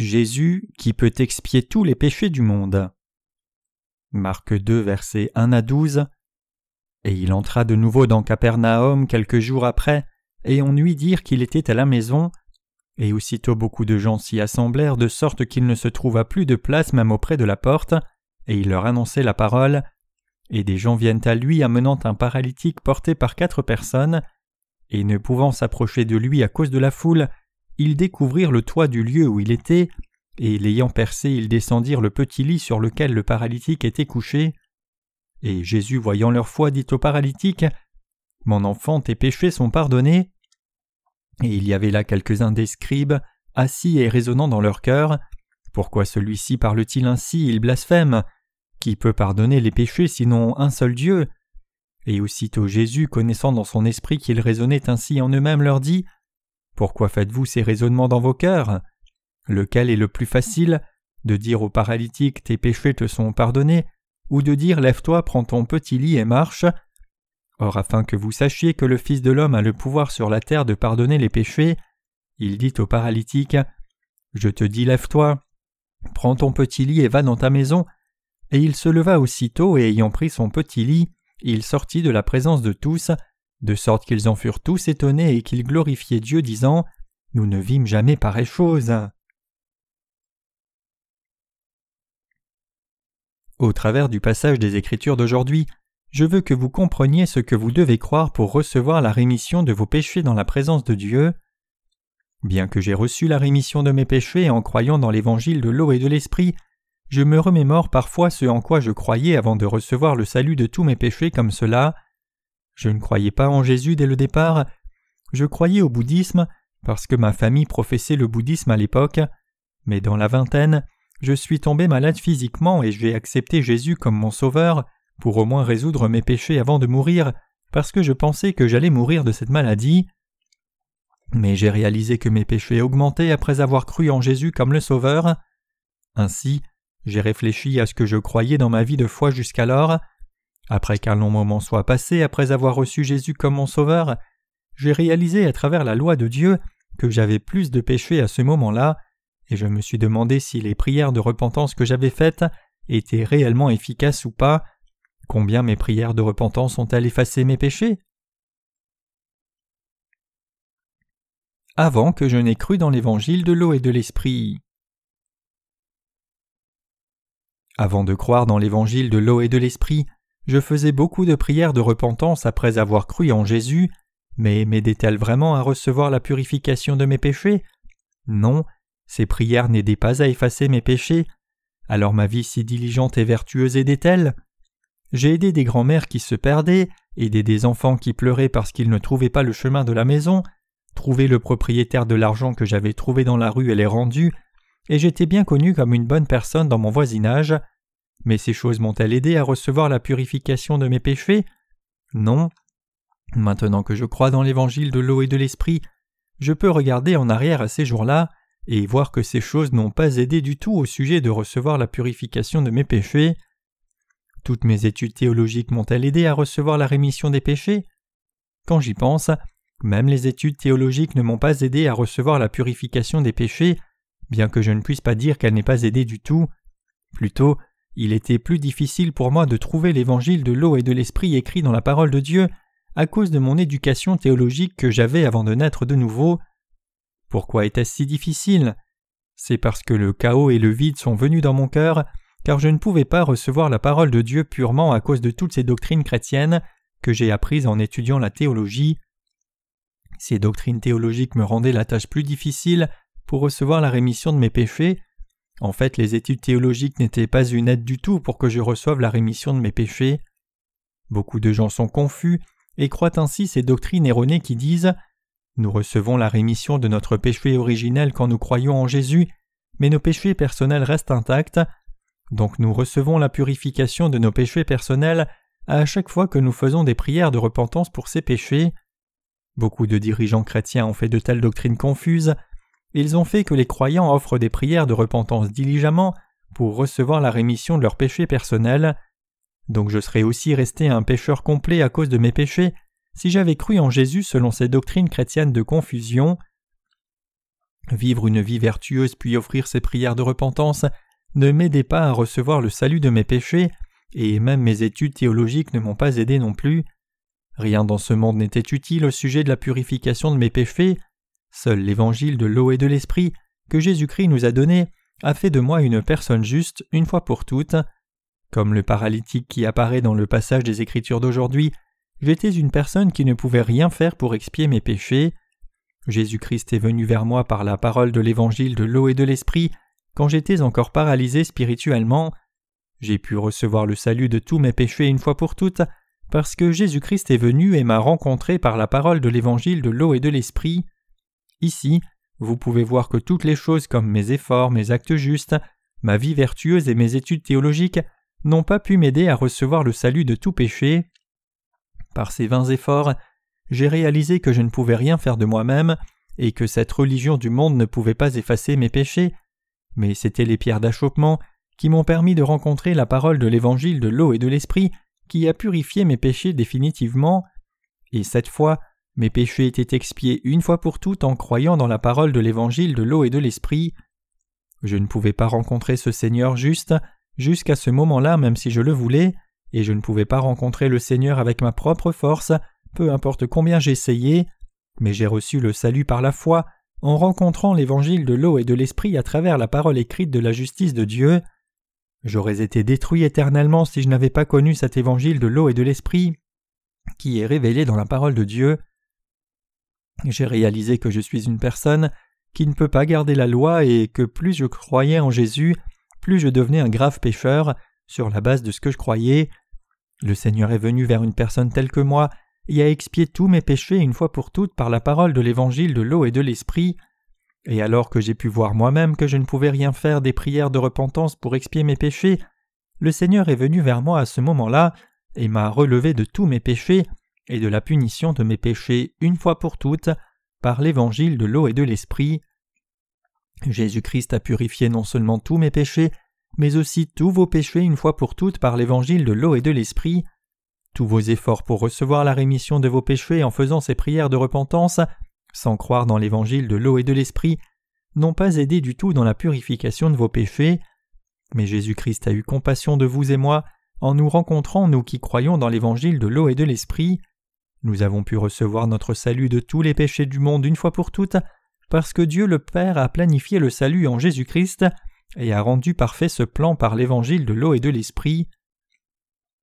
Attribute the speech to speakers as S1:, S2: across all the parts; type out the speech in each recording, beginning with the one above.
S1: Jésus qui peut expier tous les péchés du monde. Marc 2, versets 1 à 12. Et il entra de nouveau dans Capernaum quelques jours après, et on lui dire qu'il était à la maison. Et aussitôt beaucoup de gens s'y assemblèrent de sorte qu'il ne se trouva plus de place même auprès de la porte, et il leur annonçait la parole. Et des gens viennent à lui amenant un paralytique porté par quatre personnes, et ne pouvant s'approcher de lui à cause de la foule, ils découvrirent le toit du lieu où il était, et l'ayant percé, ils descendirent le petit lit sur lequel le paralytique était couché. Et Jésus, voyant leur foi, dit au paralytique Mon enfant, tes péchés sont pardonnés. Et il y avait là quelques-uns des scribes, assis et raisonnant dans leur cœur. Pourquoi celui-ci parle-t-il ainsi? Il blasphème. Qui peut pardonner les péchés sinon un seul Dieu? Et aussitôt Jésus, connaissant dans son esprit qu'ils raisonnaient ainsi en eux-mêmes, leur dit pourquoi faites-vous ces raisonnements dans vos cœurs? Lequel est le plus facile? De dire au paralytique Tes péchés te sont pardonnés ou de dire Lève-toi, prends ton petit lit et marche? Or, afin que vous sachiez que le Fils de l'homme a le pouvoir sur la terre de pardonner les péchés, il dit au paralytique Je te dis, lève-toi, prends ton petit lit et va dans ta maison. Et il se leva aussitôt, et ayant pris son petit lit, il sortit de la présence de tous, de sorte qu'ils en furent tous étonnés et qu'ils glorifiaient Dieu, disant Nous ne vîmes jamais pareille chose. Au travers du passage des Écritures d'aujourd'hui, je veux que vous compreniez ce que vous devez croire pour recevoir la rémission de vos péchés dans la présence de Dieu. Bien que j'ai reçu la rémission de mes péchés en croyant dans l'évangile de l'eau et de l'esprit, je me remémore parfois ce en quoi je croyais avant de recevoir le salut de tous mes péchés comme cela. Je ne croyais pas en Jésus dès le départ, je croyais au bouddhisme parce que ma famille professait le bouddhisme à l'époque, mais dans la vingtaine, je suis tombé malade physiquement et j'ai accepté Jésus comme mon sauveur pour au moins résoudre mes péchés avant de mourir, parce que je pensais que j'allais mourir de cette maladie. Mais j'ai réalisé que mes péchés augmentaient après avoir cru en Jésus comme le Sauveur. Ainsi, j'ai réfléchi à ce que je croyais dans ma vie de foi jusqu'alors, après qu'un long moment soit passé après avoir reçu Jésus comme mon Sauveur, j'ai réalisé à travers la loi de Dieu que j'avais plus de péchés à ce moment-là, et je me suis demandé si les prières de repentance que j'avais faites étaient réellement efficaces ou pas. Combien mes prières de repentance ont-elles effacé mes péchés? Avant que je n'ai cru dans l'évangile de l'eau et de l'esprit. Avant de croire dans l'évangile de l'eau et de l'esprit, je faisais beaucoup de prières de repentance après avoir cru en Jésus, mais m'aidaient-elles vraiment à recevoir la purification de mes péchés? Non, ces prières n'aidaient pas à effacer mes péchés. Alors ma vie si diligente et vertueuse aidait-elle? J'ai aidé des grands-mères qui se perdaient, aidé des enfants qui pleuraient parce qu'ils ne trouvaient pas le chemin de la maison, trouvé le propriétaire de l'argent que j'avais trouvé dans la rue et l'ai rendu, et j'étais bien connu comme une bonne personne dans mon voisinage. Mais ces choses m'ont-elles aidé à recevoir la purification de mes péchés? Non. Maintenant que je crois dans l'évangile de l'eau et de l'esprit, je peux regarder en arrière à ces jours-là et voir que ces choses n'ont pas aidé du tout au sujet de recevoir la purification de mes péchés. Toutes mes études théologiques m'ont-elles aidé à recevoir la rémission des péchés? Quand j'y pense, même les études théologiques ne m'ont pas aidé à recevoir la purification des péchés, bien que je ne puisse pas dire qu'elle n'ait pas aidé du tout. Plutôt, il était plus difficile pour moi de trouver l'évangile de l'eau et de l'esprit écrit dans la parole de Dieu à cause de mon éducation théologique que j'avais avant de naître de nouveau. Pourquoi était-ce si difficile? C'est parce que le chaos et le vide sont venus dans mon cœur, car je ne pouvais pas recevoir la parole de Dieu purement à cause de toutes ces doctrines chrétiennes que j'ai apprises en étudiant la théologie. Ces doctrines théologiques me rendaient la tâche plus difficile pour recevoir la rémission de mes péchés, en fait, les études théologiques n'étaient pas une aide du tout pour que je reçoive la rémission de mes péchés. Beaucoup de gens sont confus et croient ainsi ces doctrines erronées qui disent Nous recevons la rémission de notre péché originel quand nous croyons en Jésus, mais nos péchés personnels restent intacts, donc nous recevons la purification de nos péchés personnels à chaque fois que nous faisons des prières de repentance pour ces péchés. Beaucoup de dirigeants chrétiens ont fait de telles doctrines confuses, ils ont fait que les croyants offrent des prières de repentance diligemment pour recevoir la rémission de leurs péchés personnels. Donc je serais aussi resté un pécheur complet à cause de mes péchés si j'avais cru en Jésus selon ces doctrines chrétiennes de confusion. Vivre une vie vertueuse puis offrir ses prières de repentance ne m'aidait pas à recevoir le salut de mes péchés, et même mes études théologiques ne m'ont pas aidé non plus. Rien dans ce monde n'était utile au sujet de la purification de mes péchés. Seul l'évangile de l'eau et de l'esprit que Jésus-Christ nous a donné a fait de moi une personne juste une fois pour toutes. Comme le paralytique qui apparaît dans le passage des Écritures d'aujourd'hui, j'étais une personne qui ne pouvait rien faire pour expier mes péchés. Jésus-Christ est venu vers moi par la parole de l'évangile de l'eau et de l'esprit quand j'étais encore paralysé spirituellement. J'ai pu recevoir le salut de tous mes péchés une fois pour toutes parce que Jésus-Christ est venu et m'a rencontré par la parole de l'évangile de l'eau et de l'esprit. Ici, vous pouvez voir que toutes les choses comme mes efforts, mes actes justes, ma vie vertueuse et mes études théologiques n'ont pas pu m'aider à recevoir le salut de tout péché. Par ces vains efforts, j'ai réalisé que je ne pouvais rien faire de moi-même et que cette religion du monde ne pouvait pas effacer mes péchés, mais c'étaient les pierres d'achoppement qui m'ont permis de rencontrer la parole de l'évangile de l'eau et de l'esprit qui a purifié mes péchés définitivement, et cette fois mes péchés étaient expiés une fois pour toutes en croyant dans la parole de l'évangile de l'eau et de l'esprit. Je ne pouvais pas rencontrer ce Seigneur juste jusqu'à ce moment-là même si je le voulais, et je ne pouvais pas rencontrer le Seigneur avec ma propre force, peu importe combien j'essayais, mais j'ai reçu le salut par la foi en rencontrant l'évangile de l'eau et de l'esprit à travers la parole écrite de la justice de Dieu. J'aurais été détruit éternellement si je n'avais pas connu cet évangile de l'eau et de l'esprit qui est révélé dans la parole de Dieu. J'ai réalisé que je suis une personne qui ne peut pas garder la loi et que plus je croyais en Jésus, plus je devenais un grave pécheur sur la base de ce que je croyais. Le Seigneur est venu vers une personne telle que moi et a expié tous mes péchés une fois pour toutes par la parole de l'évangile de l'eau et de l'esprit. Et alors que j'ai pu voir moi-même que je ne pouvais rien faire des prières de repentance pour expier mes péchés, le Seigneur est venu vers moi à ce moment-là et m'a relevé de tous mes péchés et de la punition de mes péchés une fois pour toutes par l'évangile de l'eau et de l'esprit. Jésus-Christ a purifié non seulement tous mes péchés, mais aussi tous vos péchés une fois pour toutes par l'évangile de l'eau et de l'esprit. Tous vos efforts pour recevoir la rémission de vos péchés en faisant ces prières de repentance, sans croire dans l'évangile de l'eau et de l'esprit, n'ont pas aidé du tout dans la purification de vos péchés. Mais Jésus-Christ a eu compassion de vous et moi en nous rencontrant, nous qui croyons dans l'évangile de l'eau et de l'esprit. Nous avons pu recevoir notre salut de tous les péchés du monde une fois pour toutes, parce que Dieu le Père a planifié le salut en Jésus-Christ et a rendu parfait ce plan par l'évangile de l'eau et de l'esprit.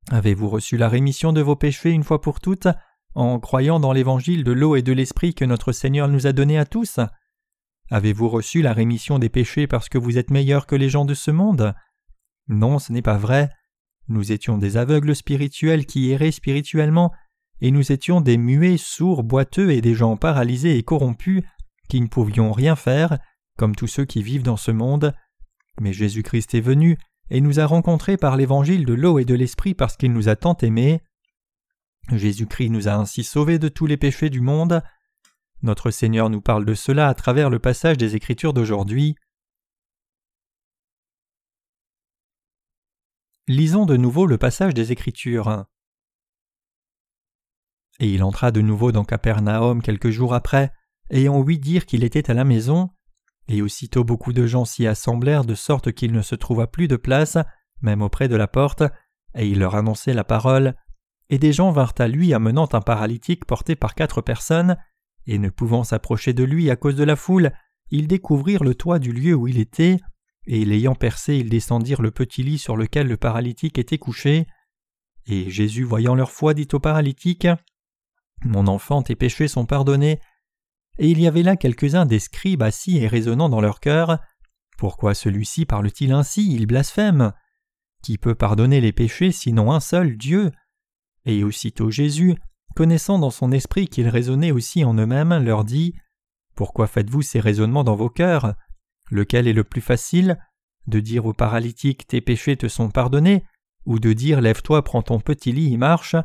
S1: Avez-vous reçu la rémission de vos péchés une fois pour toutes en croyant dans l'évangile de l'eau et de l'esprit que notre Seigneur nous a donné à tous? Avez-vous reçu la rémission des péchés parce que vous êtes meilleur que les gens de ce monde? Non, ce n'est pas vrai. Nous étions des aveugles spirituels qui erraient spirituellement et nous étions des muets, sourds, boiteux et des gens paralysés et corrompus qui ne pouvions rien faire, comme tous ceux qui vivent dans ce monde. Mais Jésus-Christ est venu et nous a rencontrés par l'évangile de l'eau et de l'esprit parce qu'il nous a tant aimés. Jésus-Christ nous a ainsi sauvés de tous les péchés du monde. Notre Seigneur nous parle de cela à travers le passage des Écritures d'aujourd'hui. Lisons de nouveau le passage des Écritures. Et il entra de nouveau dans Capernaum quelques jours après, on ouït dire qu'il était à la maison. Et aussitôt beaucoup de gens s'y assemblèrent de sorte qu'il ne se trouva plus de place, même auprès de la porte, et il leur annonçait la parole. Et des gens vinrent à lui amenant un paralytique porté par quatre personnes, et ne pouvant s'approcher de lui à cause de la foule, ils découvrirent le toit du lieu où il était, et l'ayant percé, ils descendirent le petit lit sur lequel le paralytique était couché. Et Jésus, voyant leur foi, dit au paralytique mon enfant, tes péchés sont pardonnés. Et il y avait là quelques-uns des scribes assis et raisonnant dans leur cœur. Pourquoi celui-ci parle-t-il ainsi? Il blasphème. Qui peut pardonner les péchés sinon un seul Dieu? Et aussitôt Jésus, connaissant dans son esprit qu'ils raisonnaient aussi en eux-mêmes, leur dit Pourquoi faites-vous ces raisonnements dans vos cœurs? Lequel est le plus facile? De dire au paralytique Tes péchés te sont pardonnés? Ou de dire Lève-toi, prends ton petit lit et marche?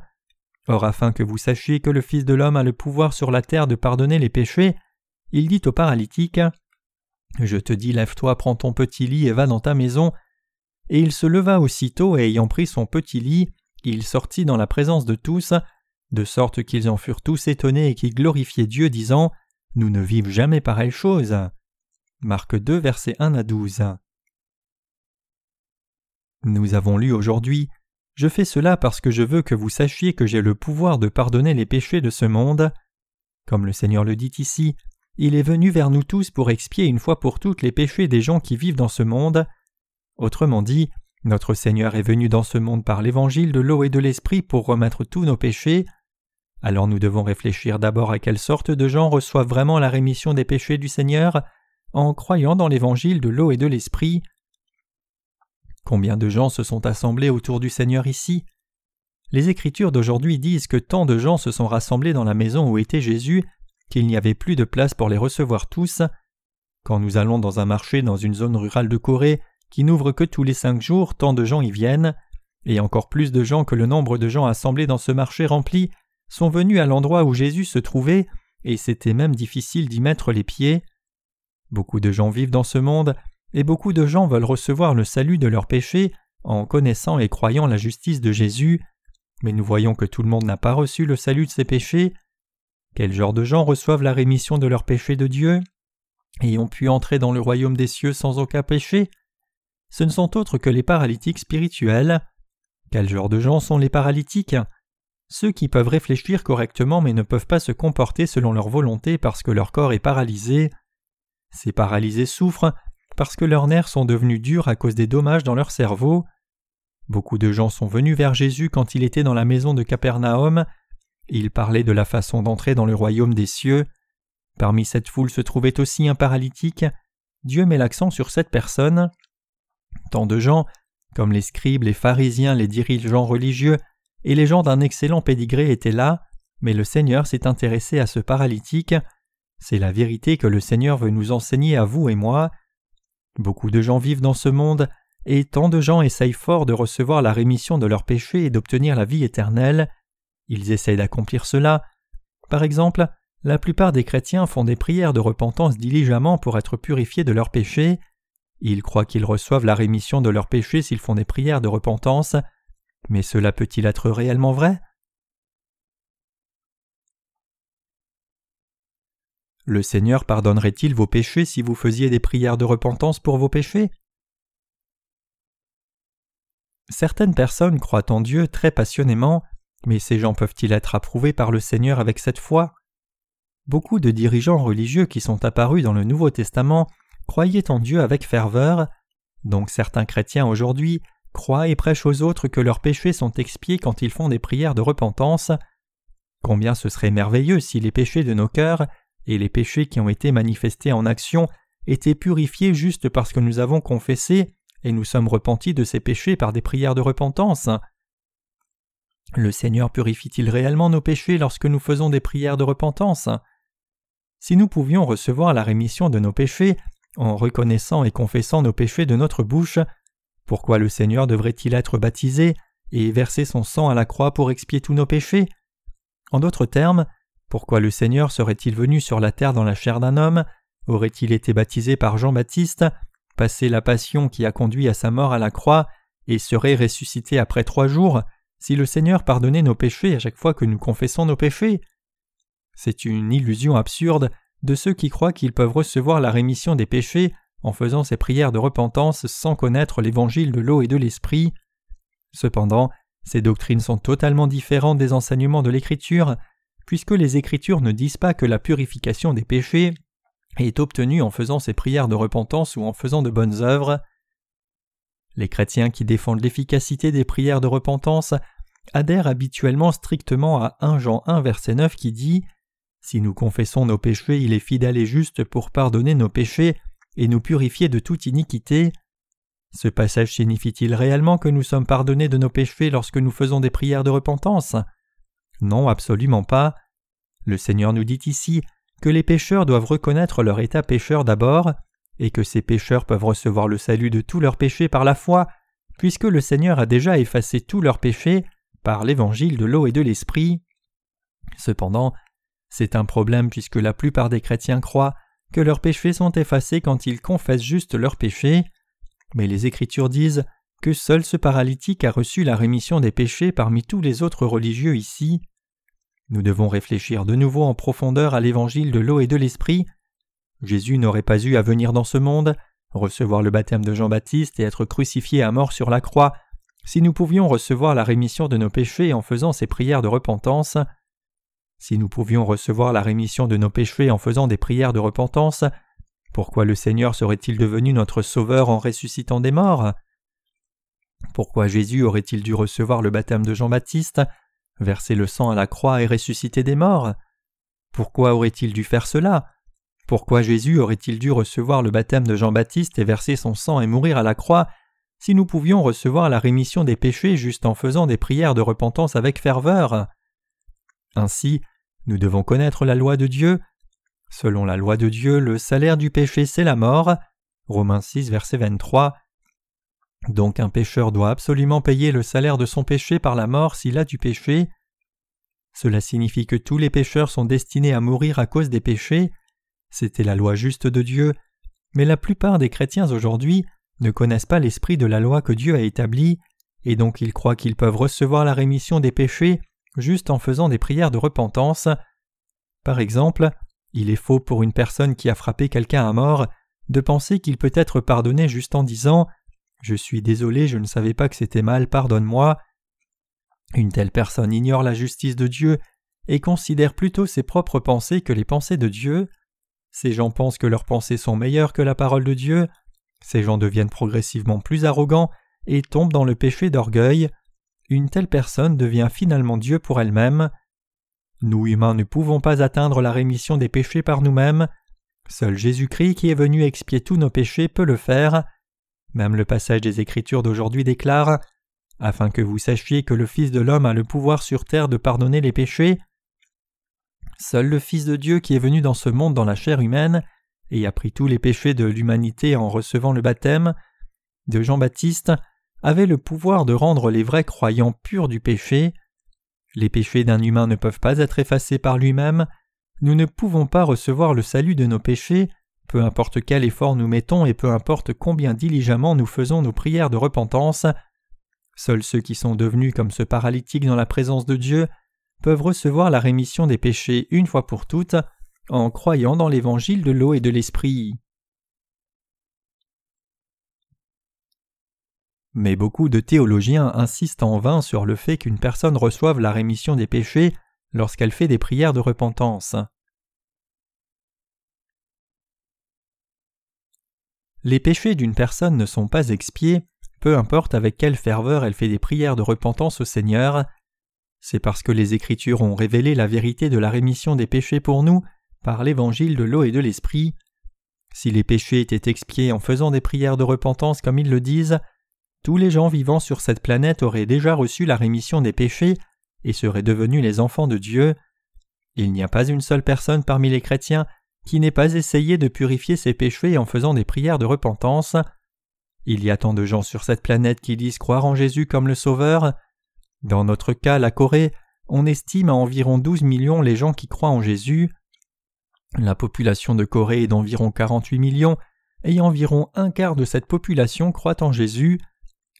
S1: Or afin que vous sachiez que le Fils de l'homme a le pouvoir sur la terre de pardonner les péchés, il dit au paralytique Je te dis, lève-toi, prends ton petit lit et va dans ta maison. Et il se leva aussitôt, et ayant pris son petit lit, il sortit dans la présence de tous, de sorte qu'ils en furent tous étonnés et qu'ils glorifiaient Dieu, disant Nous ne vivons jamais pareille chose. Marc 2, versets 1 à 12. Nous avons lu aujourd'hui Je fais cela parce que je veux que vous sachiez que j'ai le pouvoir de pardonner les péchés de ce monde. Comme le Seigneur le dit ici, il est venu vers nous tous pour expier une fois pour toutes les péchés des gens qui vivent dans ce monde. Autrement dit, notre Seigneur est venu dans ce monde par l'évangile de l'eau et de l'esprit pour remettre tous nos péchés. Alors nous devons réfléchir d'abord à quelle sorte de gens reçoivent vraiment la rémission des péchés du Seigneur en croyant dans l'évangile de l'eau et de l'esprit. Combien de gens se sont assemblés autour du Seigneur ici? Les Écritures d'aujourd'hui disent que tant de gens se sont rassemblés dans la maison où était Jésus qu'il n'y avait plus de place pour les recevoir tous. Quand nous allons dans un marché dans une zone rurale de Corée qui n'ouvre que tous les cinq jours, tant de gens y viennent, et encore plus de gens que le nombre de gens assemblés dans ce marché rempli sont venus à l'endroit où Jésus se trouvait, et c'était même difficile d'y mettre les pieds. Beaucoup de gens vivent dans ce monde, et beaucoup de gens veulent recevoir le salut de leurs péchés en connaissant et croyant la justice de Jésus, mais nous voyons que tout le monde n'a pas reçu le salut de ses péchés. Quel genre de gens reçoivent la rémission de leurs péchés de Dieu et ont pu entrer dans le royaume des cieux sans aucun péché? Ce ne sont autres que les paralytiques spirituels. Quel genre de gens sont les paralytiques? Ceux qui peuvent réfléchir correctement mais ne peuvent pas se comporter selon leur volonté parce que leur corps est paralysé. Ces paralysés souffrent parce que leurs nerfs sont devenus durs à cause des dommages dans leur cerveau. Beaucoup de gens sont venus vers Jésus quand il était dans la maison de Capernaum. Il parlait de la façon d'entrer dans le royaume des cieux. Parmi cette foule se trouvait aussi un paralytique. Dieu met l'accent sur cette personne. Tant de gens, comme les scribes, les pharisiens, les dirigeants religieux et les gens d'un excellent pédigré étaient là, mais le Seigneur s'est intéressé à ce paralytique. C'est la vérité que le Seigneur veut nous enseigner à vous et moi. Beaucoup de gens vivent dans ce monde, et tant de gens essayent fort de recevoir la rémission de leurs péchés et d'obtenir la vie éternelle. Ils essayent d'accomplir cela. Par exemple, la plupart des chrétiens font des prières de repentance diligemment pour être purifiés de leurs péchés. Ils croient qu'ils reçoivent la rémission de leurs péchés s'ils font des prières de repentance. Mais cela peut-il être réellement vrai? Le Seigneur pardonnerait-il vos péchés si vous faisiez des prières de repentance pour vos péchés? Certaines personnes croient en Dieu très passionnément, mais ces gens peuvent-ils être approuvés par le Seigneur avec cette foi? Beaucoup de dirigeants religieux qui sont apparus dans le Nouveau Testament croyaient en Dieu avec ferveur, donc certains chrétiens aujourd'hui croient et prêchent aux autres que leurs péchés sont expiés quand ils font des prières de repentance. Combien ce serait merveilleux si les péchés de nos cœurs et les péchés qui ont été manifestés en action étaient purifiés juste parce que nous avons confessé et nous sommes repentis de ces péchés par des prières de repentance. Le Seigneur purifie-t-il réellement nos péchés lorsque nous faisons des prières de repentance? Si nous pouvions recevoir la rémission de nos péchés en reconnaissant et confessant nos péchés de notre bouche, pourquoi le Seigneur devrait-il être baptisé et verser son sang à la croix pour expier tous nos péchés? En d'autres termes, pourquoi le Seigneur serait-il venu sur la terre dans la chair d'un homme? Aurait-il été baptisé par Jean-Baptiste, passé la passion qui a conduit à sa mort à la croix, et serait ressuscité après trois jours, si le Seigneur pardonnait nos péchés à chaque fois que nous confessons nos péchés? C'est une illusion absurde de ceux qui croient qu'ils peuvent recevoir la rémission des péchés en faisant ces prières de repentance sans connaître l'évangile de l'eau et de l'esprit. Cependant, ces doctrines sont totalement différentes des enseignements de l'Écriture, puisque les Écritures ne disent pas que la purification des péchés est obtenue en faisant ces prières de repentance ou en faisant de bonnes œuvres. Les chrétiens qui défendent l'efficacité des prières de repentance adhèrent habituellement strictement à 1 Jean 1 verset 9 qui dit Si nous confessons nos péchés, il est fidèle et juste pour pardonner nos péchés et nous purifier de toute iniquité. Ce passage signifie-t-il réellement que nous sommes pardonnés de nos péchés lorsque nous faisons des prières de repentance Non, absolument pas. Le Seigneur nous dit ici que les pécheurs doivent reconnaître leur état pécheur d'abord, et que ces pécheurs peuvent recevoir le salut de tous leurs péchés par la foi, puisque le Seigneur a déjà effacé tous leurs péchés par l'évangile de l'eau et de l'esprit. Cependant, c'est un problème puisque la plupart des chrétiens croient que leurs péchés sont effacés quand ils confessent juste leurs péchés, mais les Écritures disent que seul ce paralytique a reçu la rémission des péchés parmi tous les autres religieux ici. Nous devons réfléchir de nouveau en profondeur à l'évangile de l'eau et de l'esprit. Jésus n'aurait pas eu à venir dans ce monde, recevoir le baptême de Jean-Baptiste et être crucifié à mort sur la croix, si nous pouvions recevoir la rémission de nos péchés en faisant ces prières de repentance. Si nous pouvions recevoir la rémission de nos péchés en faisant des prières de repentance, pourquoi le Seigneur serait-il devenu notre Sauveur en ressuscitant des morts? Pourquoi Jésus aurait-il dû recevoir le baptême de Jean-Baptiste, verser le sang à la croix et ressusciter des morts Pourquoi aurait-il dû faire cela? Pourquoi Jésus aurait-il dû recevoir le baptême de Jean-Baptiste et verser son sang et mourir à la croix si nous pouvions recevoir la rémission des péchés juste en faisant des prières de repentance avec ferveur? Ainsi, nous devons connaître la loi de Dieu, Selon la loi de Dieu, le salaire du péché c'est la mort. Romains 6, verset 23. Donc un pécheur doit absolument payer le salaire de son péché par la mort s'il a du péché. Cela signifie que tous les pécheurs sont destinés à mourir à cause des péchés. C'était la loi juste de Dieu, mais la plupart des chrétiens aujourd'hui ne connaissent pas l'esprit de la loi que Dieu a établie, et donc ils croient qu'ils peuvent recevoir la rémission des péchés juste en faisant des prières de repentance. Par exemple, il est faux pour une personne qui a frappé quelqu'un à mort de penser qu'il peut être pardonné juste en disant Je suis désolé, je ne savais pas que c'était mal, pardonne-moi. Une telle personne ignore la justice de Dieu et considère plutôt ses propres pensées que les pensées de Dieu. Ces gens pensent que leurs pensées sont meilleures que la parole de Dieu. Ces gens deviennent progressivement plus arrogants et tombent dans le péché d'orgueil. Une telle personne devient finalement Dieu pour elle-même. Nous humains ne pouvons pas atteindre la rémission des péchés par nous-mêmes. Seul Jésus-Christ qui est venu expier tous nos péchés peut le faire. Même le passage des Écritures d'aujourd'hui déclare Afin que vous sachiez que le Fils de l'homme a le pouvoir sur terre de pardonner les péchés. Seul le Fils de Dieu qui est venu dans ce monde dans la chair humaine et a pris tous les péchés de l'humanité en recevant le baptême de Jean-Baptiste avait le pouvoir de rendre les vrais croyants purs du péché. Les péchés d'un humain ne peuvent pas être effacés par lui-même, nous ne pouvons pas recevoir le salut de nos péchés, peu importe quel effort nous mettons et peu importe combien diligemment nous faisons nos prières de repentance. Seuls ceux qui sont devenus comme ce paralytique dans la présence de Dieu peuvent recevoir la rémission des péchés une fois pour toutes en croyant dans l'évangile de l'eau et de l'esprit. Mais beaucoup de théologiens insistent en vain sur le fait qu'une personne reçoive la rémission des péchés lorsqu'elle fait des prières de repentance. Les péchés d'une personne ne sont pas expiés, peu importe avec quelle ferveur elle fait des prières de repentance au Seigneur. C'est parce que les Écritures ont révélé la vérité de la rémission des péchés pour nous par l'évangile de l'eau et de l'esprit. Si les péchés étaient expiés en faisant des prières de repentance comme ils le disent, tous les gens vivant sur cette planète auraient déjà reçu la rémission des péchés et seraient devenus les enfants de Dieu. Il n'y a pas une seule personne parmi les chrétiens qui n'ait pas essayé de purifier ses péchés en faisant des prières de repentance. Il y a tant de gens sur cette planète qui disent croire en Jésus comme le Sauveur. Dans notre cas, la Corée, on estime à environ 12 millions les gens qui croient en Jésus. La population de Corée est d'environ 48 millions, et environ un quart de cette population croit en Jésus.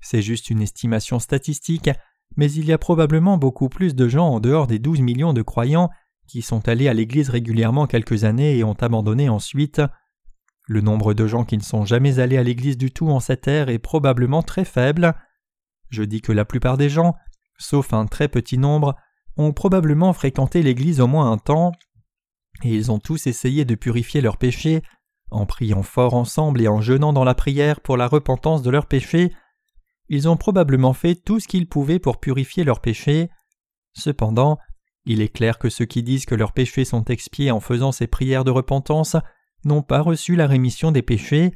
S1: C'est juste une estimation statistique, mais il y a probablement beaucoup plus de gens en dehors des 12 millions de croyants qui sont allés à l'Église régulièrement quelques années et ont abandonné ensuite. Le nombre de gens qui ne sont jamais allés à l'Église du tout en cette ère est probablement très faible. Je dis que la plupart des gens, sauf un très petit nombre, ont probablement fréquenté l'Église au moins un temps, et ils ont tous essayé de purifier leurs péchés en priant fort ensemble et en jeûnant dans la prière pour la repentance de leurs péchés, ils ont probablement fait tout ce qu'ils pouvaient pour purifier leurs péchés. Cependant, il est clair que ceux qui disent que leurs péchés sont expiés en faisant ces prières de repentance n'ont pas reçu la rémission des péchés.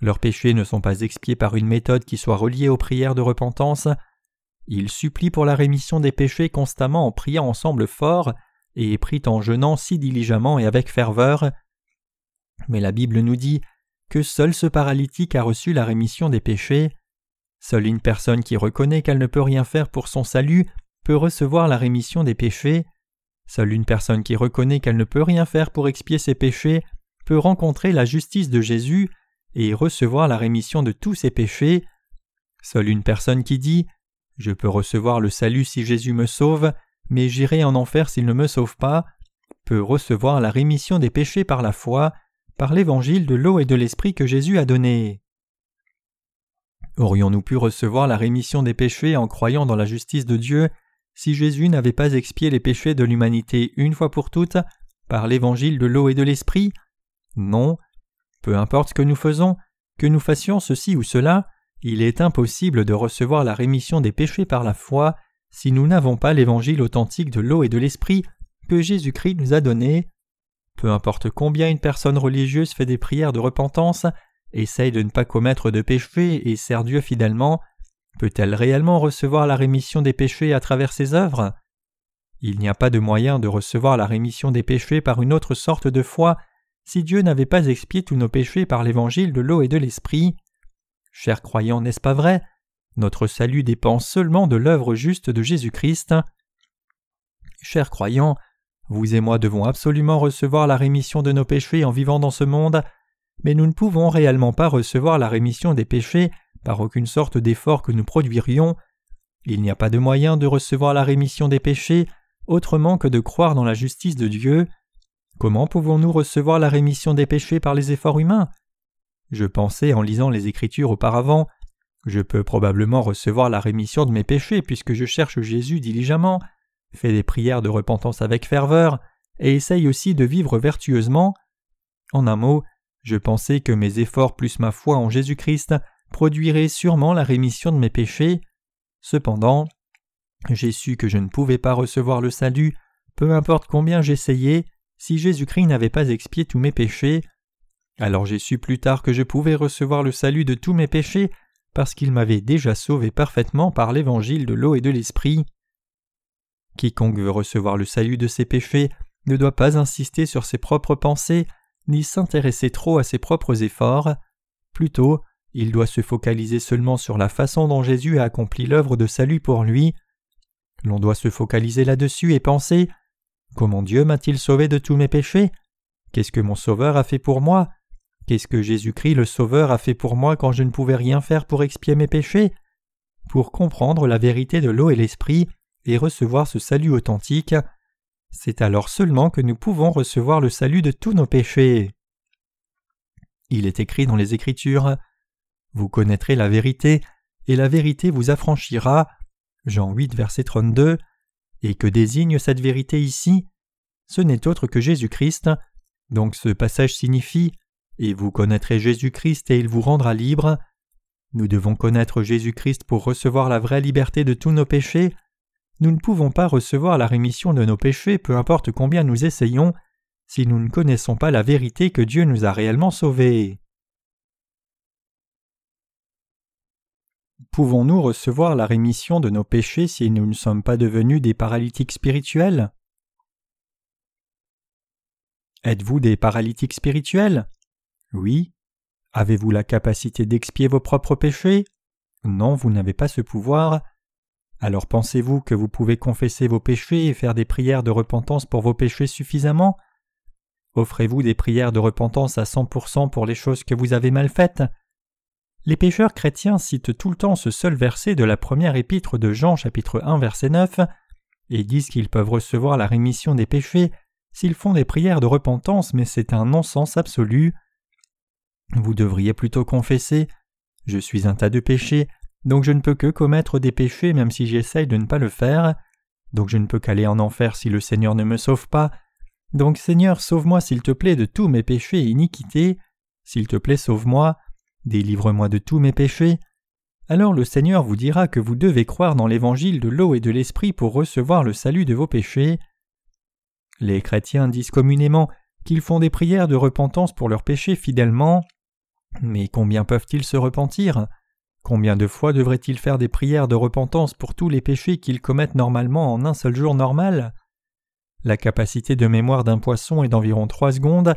S1: Leurs péchés ne sont pas expiés par une méthode qui soit reliée aux prières de repentance. Ils supplient pour la rémission des péchés constamment en priant ensemble fort et prient en jeûnant si diligemment et avec ferveur. Mais la Bible nous dit que seul ce paralytique a reçu la rémission des péchés. Seule une personne qui reconnaît qu'elle ne peut rien faire pour son salut peut recevoir la rémission des péchés. Seule une personne qui reconnaît qu'elle ne peut rien faire pour expier ses péchés peut rencontrer la justice de Jésus et recevoir la rémission de tous ses péchés. Seule une personne qui dit Je peux recevoir le salut si Jésus me sauve, mais j'irai en enfer s'il ne me sauve pas, peut recevoir la rémission des péchés par la foi, par l'évangile de l'eau et de l'esprit que Jésus a donné. Aurions-nous pu recevoir la rémission des péchés en croyant dans la justice de Dieu si Jésus n'avait pas expié les péchés de l'humanité une fois pour toutes par l'évangile de l'eau et de l'esprit Non. Peu importe ce que nous faisons, que nous fassions ceci ou cela, il est impossible de recevoir la rémission des péchés par la foi si nous n'avons pas l'évangile authentique de l'eau et de l'esprit que Jésus-Christ nous a donné. Peu importe combien une personne religieuse fait des prières de repentance, essaye de ne pas commettre de péchés et sert Dieu fidèlement, peut-elle réellement recevoir la rémission des péchés à travers ses œuvres? Il n'y a pas de moyen de recevoir la rémission des péchés par une autre sorte de foi si Dieu n'avait pas expié tous nos péchés par l'évangile de l'eau et de l'esprit. Chers croyants, n'est-ce pas vrai? Notre salut dépend seulement de l'œuvre juste de Jésus-Christ. Chers croyants, vous et moi devons absolument recevoir la rémission de nos péchés en vivant dans ce monde, mais nous ne pouvons réellement pas recevoir la rémission des péchés par aucune sorte d'effort que nous produirions. Il n'y a pas de moyen de recevoir la rémission des péchés autrement que de croire dans la justice de Dieu. Comment pouvons-nous recevoir la rémission des péchés par les efforts humains? Je pensais en lisant les Écritures auparavant je peux probablement recevoir la rémission de mes péchés puisque je cherche Jésus diligemment, fais des prières de repentance avec ferveur, et essaye aussi de vivre vertueusement. En un mot, je pensais que mes efforts plus ma foi en Jésus-Christ produiraient sûrement la rémission de mes péchés. Cependant, j'ai su que je ne pouvais pas recevoir le salut, peu importe combien j'essayais, si Jésus-Christ n'avait pas expié tous mes péchés. Alors j'ai su plus tard que je pouvais recevoir le salut de tous mes péchés parce qu'il m'avait déjà sauvé parfaitement par l'évangile de l'eau et de l'esprit. Quiconque veut recevoir le salut de ses péchés ne doit pas insister sur ses propres pensées, ni s'intéresser trop à ses propres efforts. Plutôt, il doit se focaliser seulement sur la façon dont Jésus a accompli l'œuvre de salut pour lui. L'on doit se focaliser là-dessus et penser Comment Dieu m'a-t-il sauvé de tous mes péchés? Qu'est-ce que mon Sauveur a fait pour moi? Qu'est-ce que Jésus-Christ le Sauveur a fait pour moi quand je ne pouvais rien faire pour expier mes péchés? Pour comprendre la vérité de l'eau et l'esprit et recevoir ce salut authentique, c'est alors seulement que nous pouvons recevoir le salut de tous nos péchés. Il est écrit dans les Écritures Vous connaîtrez la vérité, et la vérité vous affranchira. Jean 8, verset 32. Et que désigne cette vérité ici? Ce n'est autre que Jésus-Christ. Donc ce passage signifie Et vous connaîtrez Jésus-Christ et il vous rendra libre. Nous devons connaître Jésus-Christ pour recevoir la vraie liberté de tous nos péchés. Nous ne pouvons pas recevoir la rémission de nos péchés peu importe combien nous essayons si nous ne connaissons pas la vérité que Dieu nous a réellement sauvés. Pouvons-nous recevoir la rémission de nos péchés si nous ne sommes pas devenus des paralytiques spirituels? Êtes-vous des paralytiques spirituels? Oui. Avez-vous la capacité d'expier vos propres péchés? Non, vous n'avez pas ce pouvoir. Alors pensez-vous que vous pouvez confesser vos péchés et faire des prières de repentance pour vos péchés suffisamment? Offrez-vous des prières de repentance à 100% pour les choses que vous avez mal faites? Les pécheurs chrétiens citent tout le temps ce seul verset de la première épître de Jean chapitre 1 verset 9 et disent qu'ils peuvent recevoir la rémission des péchés s'ils font des prières de repentance mais c'est un non-sens absolu. Vous devriez plutôt confesser Je suis un tas de péchés, donc je ne peux que commettre des péchés même si j'essaye de ne pas le faire. Donc je ne peux qu'aller en enfer si le Seigneur ne me sauve pas. Donc Seigneur, sauve-moi s'il te plaît de tous mes péchés et iniquités. S'il te plaît, sauve-moi. Délivre-moi de tous mes péchés. Alors le Seigneur vous dira que vous devez croire dans l'évangile de l'eau et de l'esprit pour recevoir le salut de vos péchés. Les chrétiens disent communément qu'ils font des prières de repentance pour leurs péchés fidèlement. Mais combien peuvent-ils se repentir? Combien de fois devrait-il faire des prières de repentance pour tous les péchés qu'ils commettent normalement en un seul jour normal? La capacité de mémoire d'un poisson est d'environ trois secondes.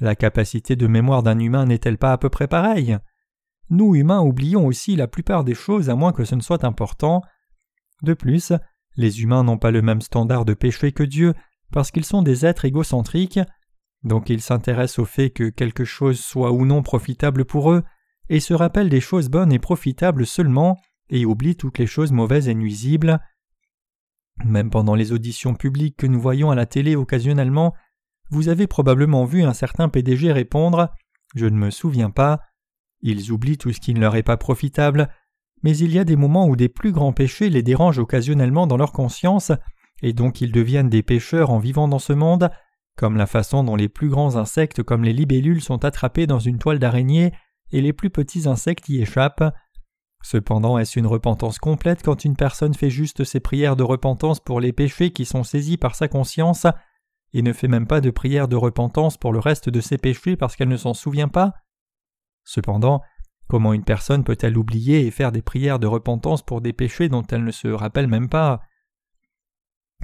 S1: La capacité de mémoire d'un humain n'est-elle pas à peu près pareille? Nous, humains, oublions aussi la plupart des choses à moins que ce ne soit important. De plus, les humains n'ont pas le même standard de péché que Dieu parce qu'ils sont des êtres égocentriques, donc ils s'intéressent au fait que quelque chose soit ou non profitable pour eux, et se rappelle des choses bonnes et profitables seulement, et oublie toutes les choses mauvaises et nuisibles. Même pendant les auditions publiques que nous voyons à la télé occasionnellement, vous avez probablement vu un certain PDG répondre Je ne me souviens pas. Ils oublient tout ce qui ne leur est pas profitable, mais il y a des moments où des plus grands péchés les dérangent occasionnellement dans leur conscience, et donc ils deviennent des pécheurs en vivant dans ce monde, comme la façon dont les plus grands insectes comme les libellules sont attrapés dans une toile d'araignée et les plus petits insectes y échappent. Cependant, est-ce une repentance complète quand une personne fait juste ses prières de repentance pour les péchés qui sont saisis par sa conscience? Et ne fait même pas de prière de repentance pour le reste de ses péchés parce qu'elle ne s'en souvient pas. Cependant, comment une personne peut-elle oublier et faire des prières de repentance pour des péchés dont elle ne se rappelle même pas?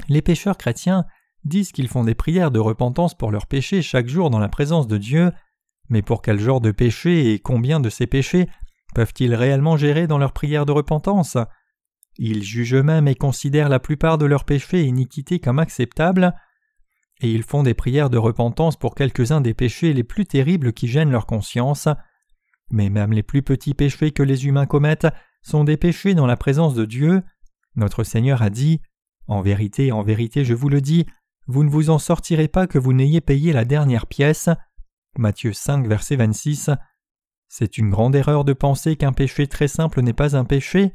S1: Les pécheurs chrétiens disent qu'ils font des prières de repentance pour leurs péchés chaque jour dans la présence de Dieu, mais pour quel genre de péchés et combien de ces péchés peuvent-ils réellement gérer dans leurs prières de repentance? Ils jugent eux-mêmes et considèrent la plupart de leurs péchés et iniquités comme acceptables, et ils font des prières de repentance pour quelques-uns des péchés les plus terribles qui gênent leur conscience. Mais même les plus petits péchés que les humains commettent sont des péchés dans la présence de Dieu. Notre Seigneur a dit En vérité, en vérité, je vous le dis, vous ne vous en sortirez pas que vous n'ayez payé la dernière pièce. Matthieu 5, verset 26. C'est une grande erreur de penser qu'un péché très simple n'est pas un péché.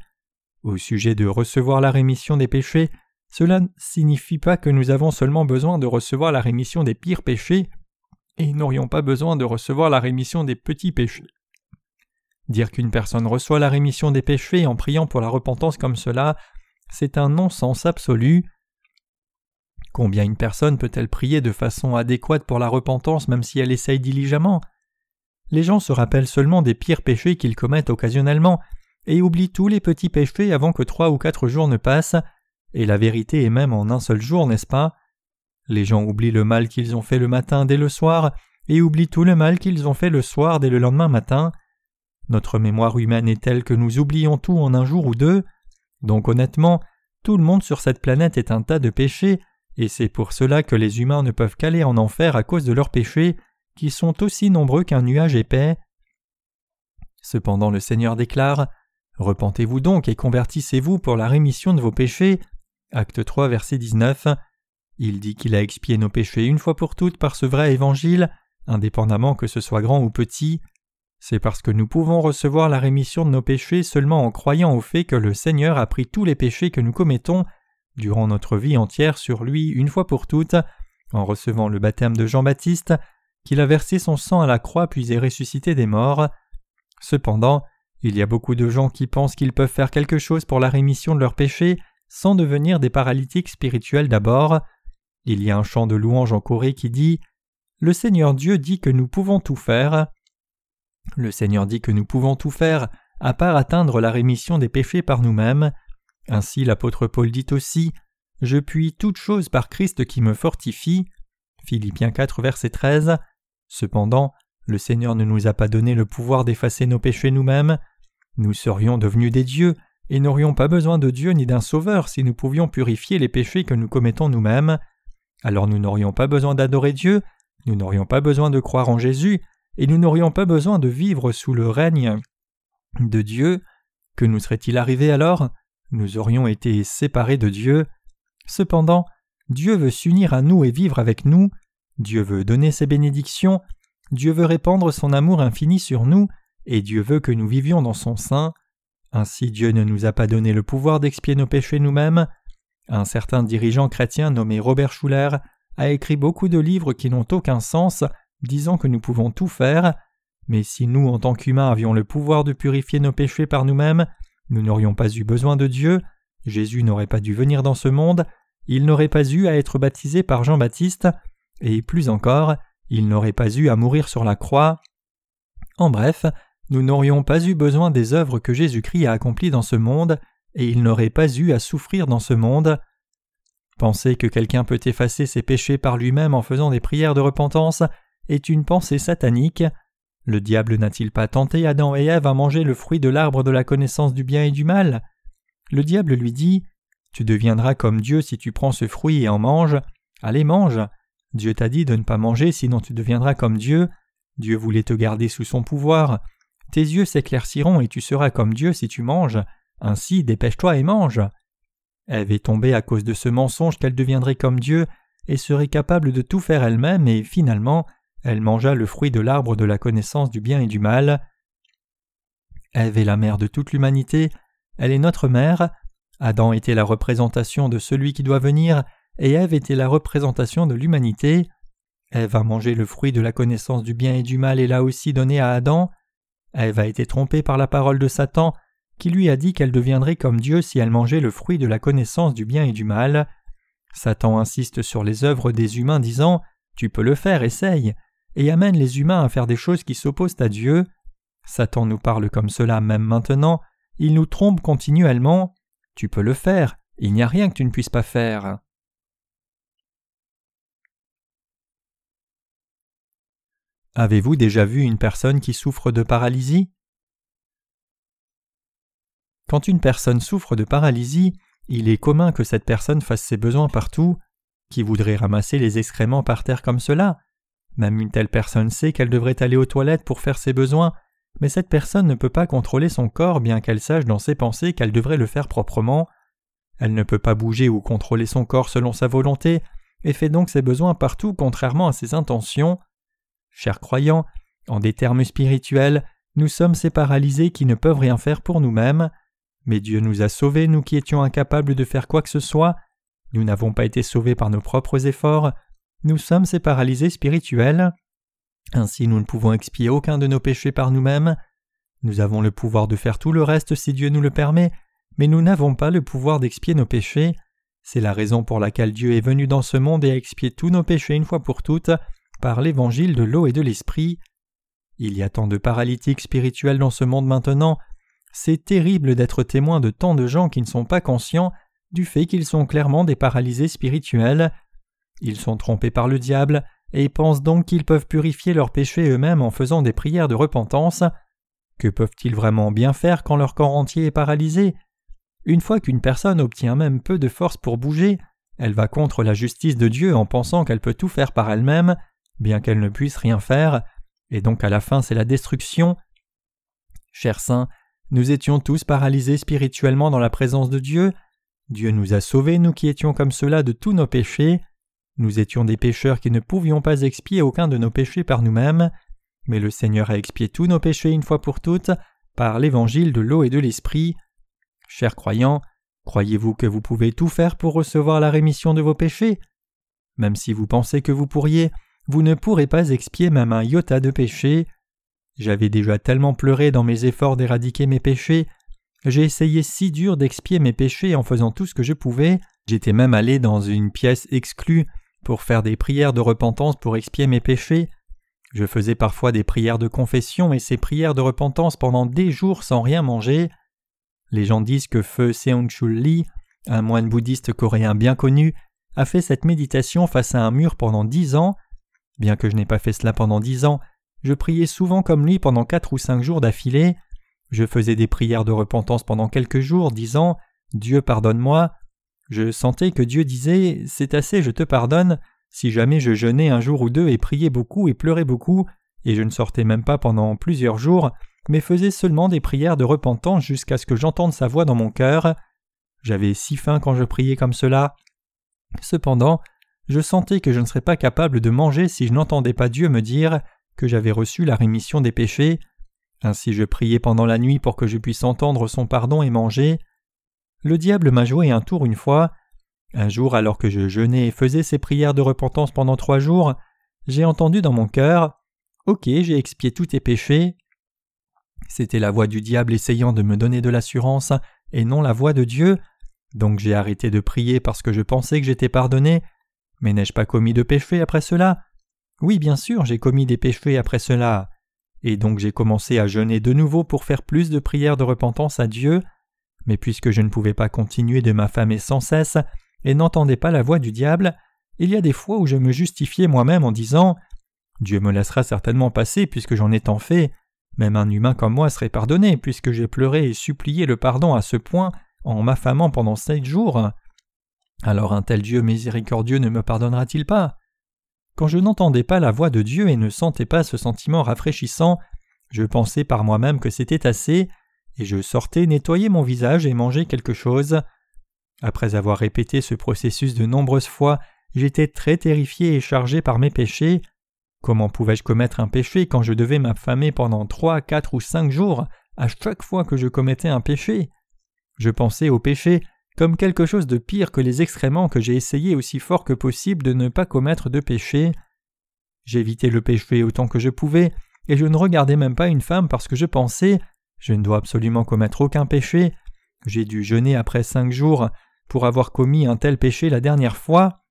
S1: Au sujet de recevoir la rémission des péchés, cela ne signifie pas que nous avons seulement besoin de recevoir la rémission des pires péchés et n'aurions pas besoin de recevoir la rémission des petits péchés. Dire qu'une personne reçoit la rémission des péchés en priant pour la repentance comme cela, c'est un non-sens absolu. Combien une personne peut-elle prier de façon adéquate pour la repentance même si elle essaye diligemment? Les gens se rappellent seulement des pires péchés qu'ils commettent occasionnellement et oublient tous les petits péchés avant que trois ou quatre jours ne passent et la vérité est même en un seul jour, n'est-ce pas? Les gens oublient le mal qu'ils ont fait le matin dès le soir, et oublient tout le mal qu'ils ont fait le soir dès le lendemain matin. Notre mémoire humaine est telle que nous oublions tout en un jour ou deux. Donc honnêtement, tout le monde sur cette planète est un tas de péchés, et c'est pour cela que les humains ne peuvent qu'aller en enfer à cause de leurs péchés, qui sont aussi nombreux qu'un nuage épais. Cependant le Seigneur déclare Repentez-vous donc et convertissez-vous pour la rémission de vos péchés, Acte 3, verset 19. Il dit qu'il a expié nos péchés une fois pour toutes par ce vrai évangile, indépendamment que ce soit grand ou petit. C'est parce que nous pouvons recevoir la rémission de nos péchés seulement en croyant au fait que le Seigneur a pris tous les péchés que nous commettons durant notre vie entière sur lui une fois pour toutes, en recevant le baptême de Jean-Baptiste, qu'il a versé son sang à la croix puis est ressuscité des morts. Cependant, il y a beaucoup de gens qui pensent qu'ils peuvent faire quelque chose pour la rémission de leurs péchés sans devenir des paralytiques spirituels d'abord. Il y a un chant de louange en Corée qui dit Le Seigneur Dieu dit que nous pouvons tout faire. Le Seigneur dit que nous pouvons tout faire, à part atteindre la rémission des péchés par nous-mêmes. Ainsi l'apôtre Paul dit aussi Je puis toute chose par Christ qui me fortifie. Philippiens 4, verset 13. Cependant, le Seigneur ne nous a pas donné le pouvoir d'effacer nos péchés nous-mêmes. Nous serions devenus des dieux et n'aurions pas besoin de Dieu ni d'un Sauveur si nous pouvions purifier les péchés que nous commettons nous-mêmes. Alors nous n'aurions pas besoin d'adorer Dieu, nous n'aurions pas besoin de croire en Jésus, et nous n'aurions pas besoin de vivre sous le règne de Dieu. Que nous serait-il arrivé alors? Nous aurions été séparés de Dieu. Cependant, Dieu veut s'unir à nous et vivre avec nous, Dieu veut donner ses bénédictions, Dieu veut répandre son amour infini sur nous, et Dieu veut que nous vivions dans son sein. Ainsi Dieu ne nous a pas donné le pouvoir d'expier nos péchés nous-mêmes. Un certain dirigeant chrétien nommé Robert Schuller a écrit beaucoup de livres qui n'ont aucun sens, disant que nous pouvons tout faire, mais si nous en tant qu'humains avions le pouvoir de purifier nos péchés par nous-mêmes, nous n'aurions pas eu besoin de Dieu, Jésus n'aurait pas dû venir dans ce monde, il n'aurait pas eu à être baptisé par Jean-Baptiste, et plus encore, il n'aurait pas eu à mourir sur la croix. En bref, nous n'aurions pas eu besoin des œuvres que Jésus-Christ a accomplies dans ce monde, et il n'aurait pas eu à souffrir dans ce monde. Penser que quelqu'un peut effacer ses péchés par lui-même en faisant des prières de repentance est une pensée satanique. Le diable n'a-t-il pas tenté Adam et Ève à manger le fruit de l'arbre de la connaissance du bien et du mal? Le diable lui dit Tu deviendras comme Dieu si tu prends ce fruit et en manges. Allez, mange. Dieu t'a dit de ne pas manger sinon tu deviendras comme Dieu. Dieu voulait te garder sous son pouvoir. Tes yeux s'éclairciront et tu seras comme Dieu si tu manges. Ainsi, dépêche-toi et mange. Ève est tombée à cause de ce mensonge qu'elle deviendrait comme Dieu, et serait capable de tout faire elle-même et finalement elle mangea le fruit de l'arbre de la connaissance du bien et du mal. Ève est la mère de toute l'humanité, elle est notre mère, Adam était la représentation de celui qui doit venir, et Ève était la représentation de l'humanité. Ève a mangé le fruit de la connaissance du bien et du mal et l'a aussi donné à Adam. Ève a été trompée par la parole de Satan, qui lui a dit qu'elle deviendrait comme Dieu si elle mangeait le fruit de la connaissance du bien et du mal. Satan insiste sur les œuvres des humains disant Tu peux le faire, essaye, et amène les humains à faire des choses qui s'opposent à Dieu. Satan nous parle comme cela même maintenant, il nous trompe continuellement. Tu peux le faire, il n'y a rien que tu ne puisses pas faire. Avez-vous déjà vu une personne qui souffre de paralysie? Quand une personne souffre de paralysie, il est commun que cette personne fasse ses besoins partout. Qui voudrait ramasser les excréments par terre comme cela Même une telle personne sait qu'elle devrait aller aux toilettes pour faire ses besoins, mais cette personne ne peut pas contrôler son corps bien qu'elle sache dans ses pensées qu'elle devrait le faire proprement. Elle ne peut pas bouger ou contrôler son corps selon sa volonté, et fait donc ses besoins partout contrairement à ses intentions. Chers croyants, en des termes spirituels, nous sommes ces paralysés qui ne peuvent rien faire pour nous-mêmes. Mais Dieu nous a sauvés, nous qui étions incapables de faire quoi que ce soit. Nous n'avons pas été sauvés par nos propres efforts. Nous sommes ces paralysés spirituels. Ainsi nous ne pouvons expier aucun de nos péchés par nous-mêmes. Nous avons le pouvoir de faire tout le reste si Dieu nous le permet, mais nous n'avons pas le pouvoir d'expier nos péchés. C'est la raison pour laquelle Dieu est venu dans ce monde et a expié tous nos péchés une fois pour toutes par l'évangile de l'eau et de l'esprit. Il y a tant de paralytiques spirituels dans ce monde maintenant, c'est terrible d'être témoin de tant de gens qui ne sont pas conscients du fait qu'ils sont clairement des paralysés spirituels. Ils sont trompés par le diable et pensent donc qu'ils peuvent purifier leurs péchés eux-mêmes en faisant des prières de repentance. Que peuvent-ils vraiment bien faire quand leur corps entier est paralysé? Une fois qu'une personne obtient même peu de force pour bouger, elle va contre la justice de Dieu en pensant qu'elle peut tout faire par elle-même, bien qu'elle ne puisse rien faire, et donc à la fin c'est la destruction. Chers saints, nous étions tous paralysés spirituellement dans la présence de Dieu. Dieu nous a sauvés, nous qui étions comme cela, de tous nos péchés. Nous étions des pécheurs qui ne pouvions pas expier aucun de nos péchés par nous-mêmes, mais le Seigneur a expié tous nos péchés une fois pour toutes par l'évangile de l'eau et de l'esprit. Chers croyants, croyez-vous que vous pouvez tout faire pour recevoir la rémission de vos péchés? Même si vous pensez que vous pourriez, vous ne pourrez pas expier même un iota de péché. J'avais déjà tellement pleuré dans mes efforts d'éradiquer mes péchés, j'ai essayé si dur d'expier mes péchés en faisant tout ce que je pouvais, j'étais même allé dans une pièce exclue pour faire des prières de repentance pour expier mes péchés. Je faisais parfois des prières de confession et ces prières de repentance pendant des jours sans rien manger. Les gens disent que Feu Seung-chul Lee, un moine bouddhiste coréen bien connu, a fait cette méditation face à un mur pendant dix ans. Bien que je n'ai pas fait cela pendant dix ans, je priais souvent comme lui pendant quatre ou cinq jours d'affilée. Je faisais des prières de repentance pendant quelques jours, disant Dieu pardonne-moi, je sentais que Dieu disait C'est assez, je te pardonne, si jamais je jeûnais un jour ou deux et priais beaucoup et pleurais beaucoup, et je ne sortais même pas pendant plusieurs jours, mais faisais seulement des prières de repentance jusqu'à ce que j'entende sa voix dans mon cœur. J'avais si faim quand je priais comme cela. Cependant, je sentais que je ne serais pas capable de manger si je n'entendais pas Dieu me dire que j'avais reçu la rémission des péchés. Ainsi je priais pendant la nuit pour que je puisse entendre son pardon et manger. Le diable m'a joué un tour une fois. Un jour, alors que je jeûnais et faisais ces prières de repentance pendant trois jours, j'ai entendu dans mon cœur Ok, j'ai expié tous tes péchés. C'était la voix du diable essayant de me donner de l'assurance et non la voix de Dieu. Donc j'ai arrêté de prier parce que je pensais que j'étais pardonné. Mais n'ai-je pas commis de péché après cela? Oui, bien sûr, j'ai commis des péchés après cela. Et donc j'ai commencé à jeûner de nouveau pour faire plus de prières de repentance à Dieu. Mais puisque je ne pouvais pas continuer de m'affamer sans cesse et n'entendais pas la voix du diable, il y a des fois où je me justifiais moi-même en disant Dieu me laissera certainement passer puisque j'en ai tant fait, même un humain comme moi serait pardonné puisque j'ai pleuré et supplié le pardon à ce point en m'affamant pendant sept jours. Alors un tel Dieu miséricordieux ne me pardonnera-t-il pas? Quand je n'entendais pas la voix de Dieu et ne sentais pas ce sentiment rafraîchissant, je pensais par moi-même que c'était assez, et je sortais nettoyer mon visage et manger quelque chose. Après avoir répété ce processus de nombreuses fois j'étais très terrifié et chargé par mes péchés. Comment pouvais-je commettre un péché quand je devais m'affamer pendant trois, quatre ou cinq jours à chaque fois que je commettais un péché? Je pensais au péché comme quelque chose de pire que les excréments que j'ai essayé aussi fort que possible de ne pas commettre de péché. J'évitais le péché autant que je pouvais, et je ne regardais même pas une femme parce que je pensais je ne dois absolument commettre aucun péché. J'ai dû jeûner après cinq jours pour avoir commis un tel péché la dernière fois.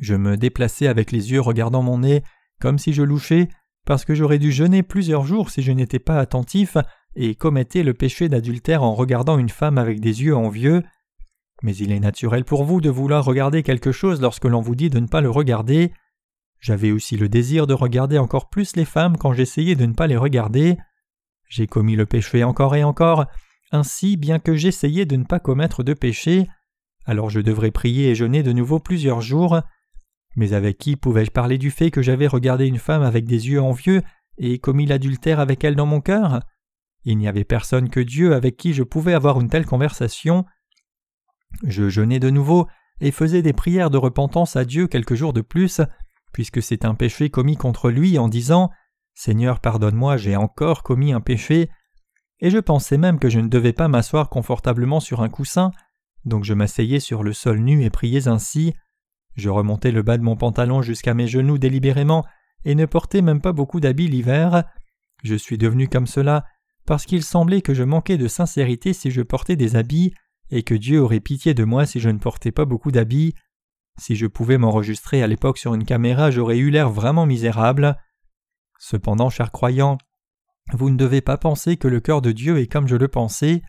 S1: Je me déplaçais avec les yeux regardant mon nez, comme si je louchais, parce que j'aurais dû jeûner plusieurs jours si je n'étais pas attentif et commettais le péché d'adultère en regardant une femme avec des yeux envieux. Mais il est naturel pour vous de vouloir regarder quelque chose lorsque l'on vous dit de ne pas le regarder. J'avais aussi le désir de regarder encore plus les femmes quand j'essayais de ne pas les regarder. J'ai commis le péché encore et encore, ainsi bien que j'essayais de ne pas commettre de péché, alors je devrais prier et jeûner de nouveau plusieurs jours. Mais avec qui pouvais-je parler du fait que j'avais regardé une femme avec des yeux envieux et commis l'adultère avec elle dans mon cœur? Il n'y avait personne que Dieu avec qui je pouvais avoir une telle conversation. Je jeûnais de nouveau et faisais des prières de repentance à Dieu quelques jours de plus, puisque c'est un péché commis contre lui en disant Seigneur, pardonne-moi, j'ai encore commis un péché. Et je pensais même que je ne devais pas m'asseoir confortablement sur un coussin, donc je m'asseyais sur le sol nu et priais ainsi. Je remontais le bas de mon pantalon jusqu'à mes genoux délibérément et ne portais même pas beaucoup d'habits l'hiver. Je suis devenu comme cela parce qu'il semblait que je manquais de sincérité si je portais des habits et que Dieu aurait pitié de moi si je ne portais pas beaucoup d'habits. Si je pouvais m'enregistrer à l'époque sur une caméra, j'aurais eu l'air vraiment misérable. Cependant, chers croyants, vous ne devez pas penser que le cœur de Dieu est comme je le pensais.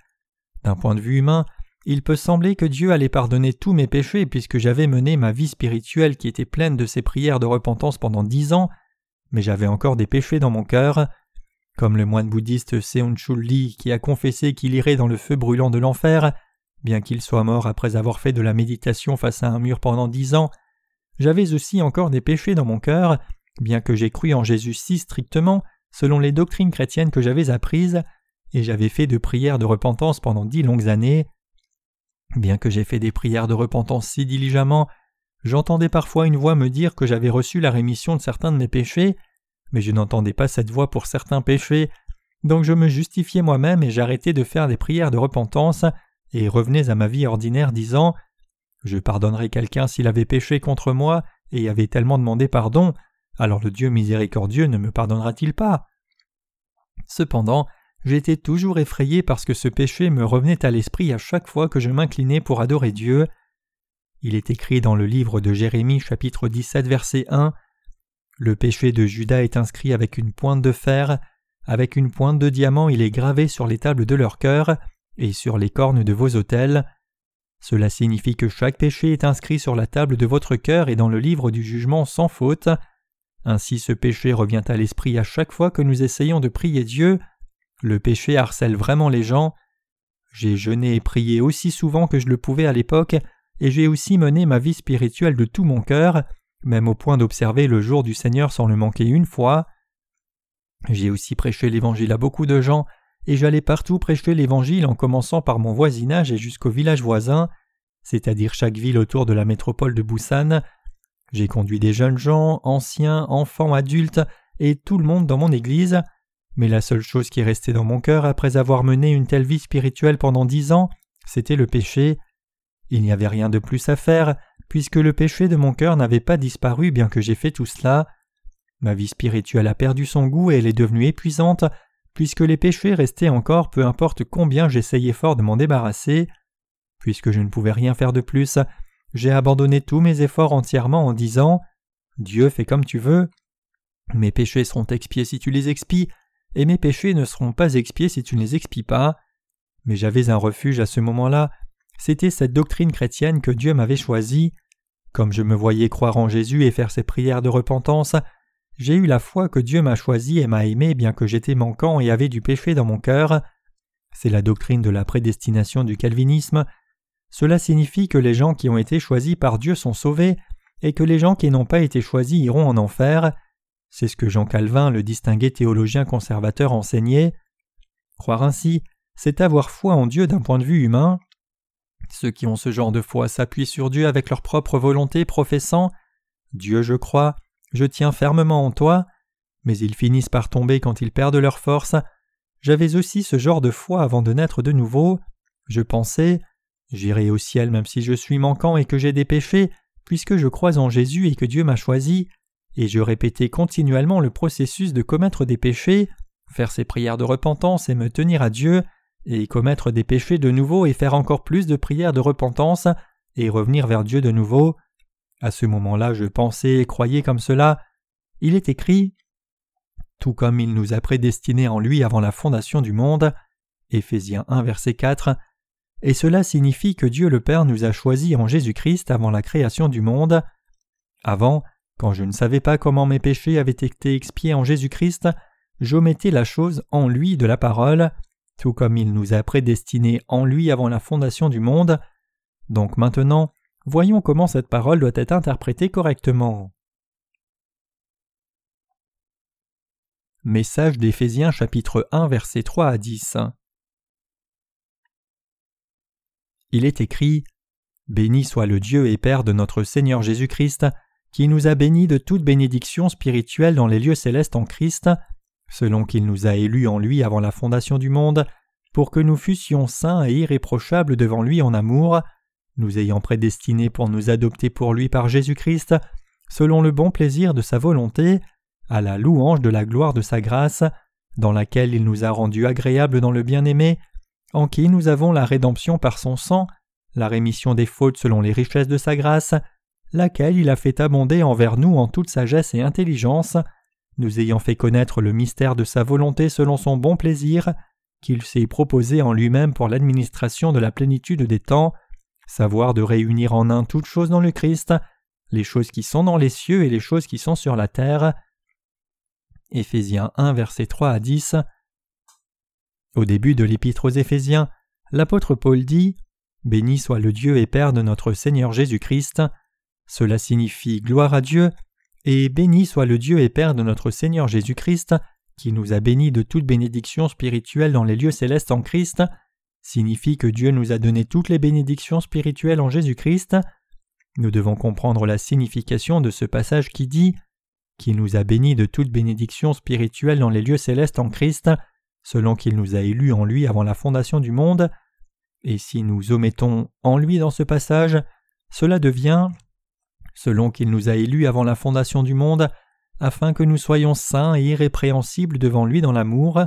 S1: D'un point de vue humain, il peut sembler que Dieu allait pardonner tous mes péchés puisque j'avais mené ma vie spirituelle qui était pleine de ses prières de repentance pendant dix ans, mais j'avais encore des péchés dans mon cœur. Comme le moine bouddhiste Seon Chul qui a confessé qu'il irait dans le feu brûlant de l'enfer, bien qu'il soit mort après avoir fait de la méditation face à un mur pendant dix ans, j'avais aussi encore des péchés dans mon cœur bien que j'ai cru en Jésus si strictement, selon les doctrines chrétiennes que j'avais apprises, et j'avais fait de prières de repentance pendant dix longues années. Bien que j'ai fait des prières de repentance si diligemment, j'entendais parfois une voix me dire que j'avais reçu la rémission de certains de mes péchés, mais je n'entendais pas cette voix pour certains péchés, donc je me justifiais moi-même et j'arrêtais de faire des prières de repentance et revenais à ma vie ordinaire disant Je pardonnerai quelqu'un s'il avait péché contre moi et avait tellement demandé pardon, alors le Dieu miséricordieux ne me pardonnera-t-il pas? Cependant, j'étais toujours effrayé parce que ce péché me revenait à l'esprit à chaque fois que je m'inclinais pour adorer Dieu. Il est écrit dans le livre de Jérémie chapitre 17 verset 1 Le péché de Judas est inscrit avec une pointe de fer, avec une pointe de diamant il est gravé sur les tables de leur cœur et sur les cornes de vos autels. Cela signifie que chaque péché est inscrit sur la table de votre cœur et dans le livre du jugement sans faute. Ainsi ce péché revient à l'esprit à chaque fois que nous essayons de prier Dieu. Le péché harcèle vraiment les gens. J'ai jeûné et prié aussi souvent que je le pouvais à l'époque, et j'ai aussi mené ma vie spirituelle de tout mon cœur, même au point d'observer le jour du Seigneur sans le manquer une fois. J'ai aussi prêché l'Évangile à beaucoup de gens, et j'allais partout prêcher l'Évangile en commençant par mon voisinage et jusqu'au village voisin, c'est-à-dire chaque ville autour de la métropole de Busan, j'ai conduit des jeunes gens, anciens, enfants, adultes, et tout le monde dans mon Église, mais la seule chose qui est restée dans mon cœur après avoir mené une telle vie spirituelle pendant dix ans, c'était le péché. Il n'y avait rien de plus à faire, puisque le péché de mon cœur n'avait pas disparu bien que j'ai fait tout cela. Ma vie spirituelle a perdu son goût et elle est devenue épuisante, puisque les péchés restaient encore peu importe combien j'essayais fort de m'en débarrasser. Puisque je ne pouvais rien faire de plus, j'ai abandonné tous mes efforts entièrement en disant Dieu fait comme tu veux. Mes péchés seront expiés si tu les expies, et mes péchés ne seront pas expiés si tu ne les expies pas. Mais j'avais un refuge à ce moment-là, c'était cette doctrine chrétienne que Dieu m'avait choisie. Comme je me voyais croire en Jésus et faire ses prières de repentance, j'ai eu la foi que Dieu m'a choisi et m'a aimé bien que j'étais manquant et avait du péché dans mon cœur. C'est la doctrine de la prédestination du calvinisme, cela signifie que les gens qui ont été choisis par Dieu sont sauvés et que les gens qui n'ont pas été choisis iront en enfer. C'est ce que Jean Calvin, le distingué théologien conservateur, enseignait. Croire ainsi, c'est avoir foi en Dieu d'un point de vue humain. Ceux qui ont ce genre de foi s'appuient sur Dieu avec leur propre volonté, professant Dieu, je crois, je tiens fermement en toi, mais ils finissent par tomber quand ils perdent leur force. J'avais aussi ce genre de foi avant de naître de nouveau. Je pensais J'irai au ciel même si je suis manquant et que j'ai des péchés, puisque je crois en Jésus et que Dieu m'a choisi, et je répétais continuellement le processus de commettre des péchés, faire ces prières de repentance et me tenir à Dieu, et commettre des péchés de nouveau et faire encore plus de prières de repentance et revenir vers Dieu de nouveau. À ce moment-là, je pensais et croyais comme cela. Il est écrit Tout comme il nous a prédestinés en lui avant la fondation du monde. Éphésiens 1, verset 4. Et cela signifie que Dieu le Père nous a choisis en Jésus-Christ avant la création du monde. Avant, quand je ne savais pas comment mes péchés avaient été expiés en Jésus-Christ, j'omettais la chose en lui de la parole, tout comme il nous a prédestinés en lui avant la fondation du monde. Donc maintenant, voyons comment cette parole doit être interprétée correctement. Message d'Éphésiens chapitre 1 versets 3 à 10 Il est écrit Béni soit le Dieu et Père de notre Seigneur Jésus-Christ, qui nous a bénis de toute bénédiction spirituelle dans les lieux célestes en Christ, selon qu'il nous a élus en lui avant la fondation du monde, pour que nous fussions saints et irréprochables devant lui en amour, nous ayant prédestinés pour nous adopter pour lui par Jésus-Christ, selon le bon plaisir de sa volonté, à la louange de la gloire de sa grâce, dans laquelle il nous a rendus agréables dans le bien-aimé, en qui nous avons la rédemption par son sang, la rémission des fautes selon les richesses de sa grâce, laquelle il a fait abonder envers nous en toute sagesse et intelligence, nous ayant fait connaître le mystère de sa volonté selon son bon plaisir, qu'il s'est proposé en lui-même pour l'administration de la plénitude des temps, savoir de réunir en un toutes choses dans le Christ, les choses qui sont dans les cieux et les choses qui sont sur la terre. Éphésiens 1, versets 3 à 10. Au début de l'épître aux Éphésiens, l'apôtre Paul dit Béni soit le Dieu et Père de notre Seigneur Jésus-Christ. Cela signifie gloire à Dieu, et béni soit le Dieu et Père de notre Seigneur Jésus-Christ, qui nous a bénis de toute bénédiction spirituelle dans les lieux célestes en Christ, signifie que Dieu nous a donné toutes les bénédictions spirituelles en Jésus-Christ. Nous devons comprendre la signification de ce passage qui dit qui nous a bénis de toute bénédiction spirituelle dans les lieux célestes en Christ, selon qu'il nous a élus en lui avant la fondation du monde. Et si nous omettons en lui dans ce passage, cela devient selon qu'il nous a élus avant la fondation du monde, afin que nous soyons saints et irrépréhensibles devant lui dans l'amour.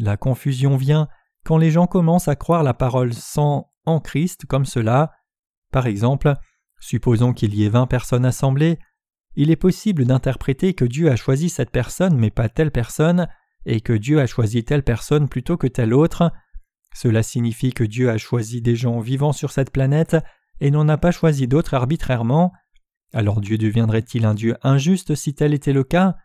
S1: La confusion vient quand les gens commencent à croire la parole sans en Christ comme cela. Par exemple, supposons qu'il y ait vingt personnes assemblées, il est possible d'interpréter que Dieu a choisi cette personne mais pas telle personne, et que Dieu a choisi telle personne plutôt que telle autre. Cela signifie que Dieu a choisi des gens vivant sur cette planète et n'en a pas choisi d'autres arbitrairement. Alors Dieu deviendrait-il un Dieu injuste si tel était le cas?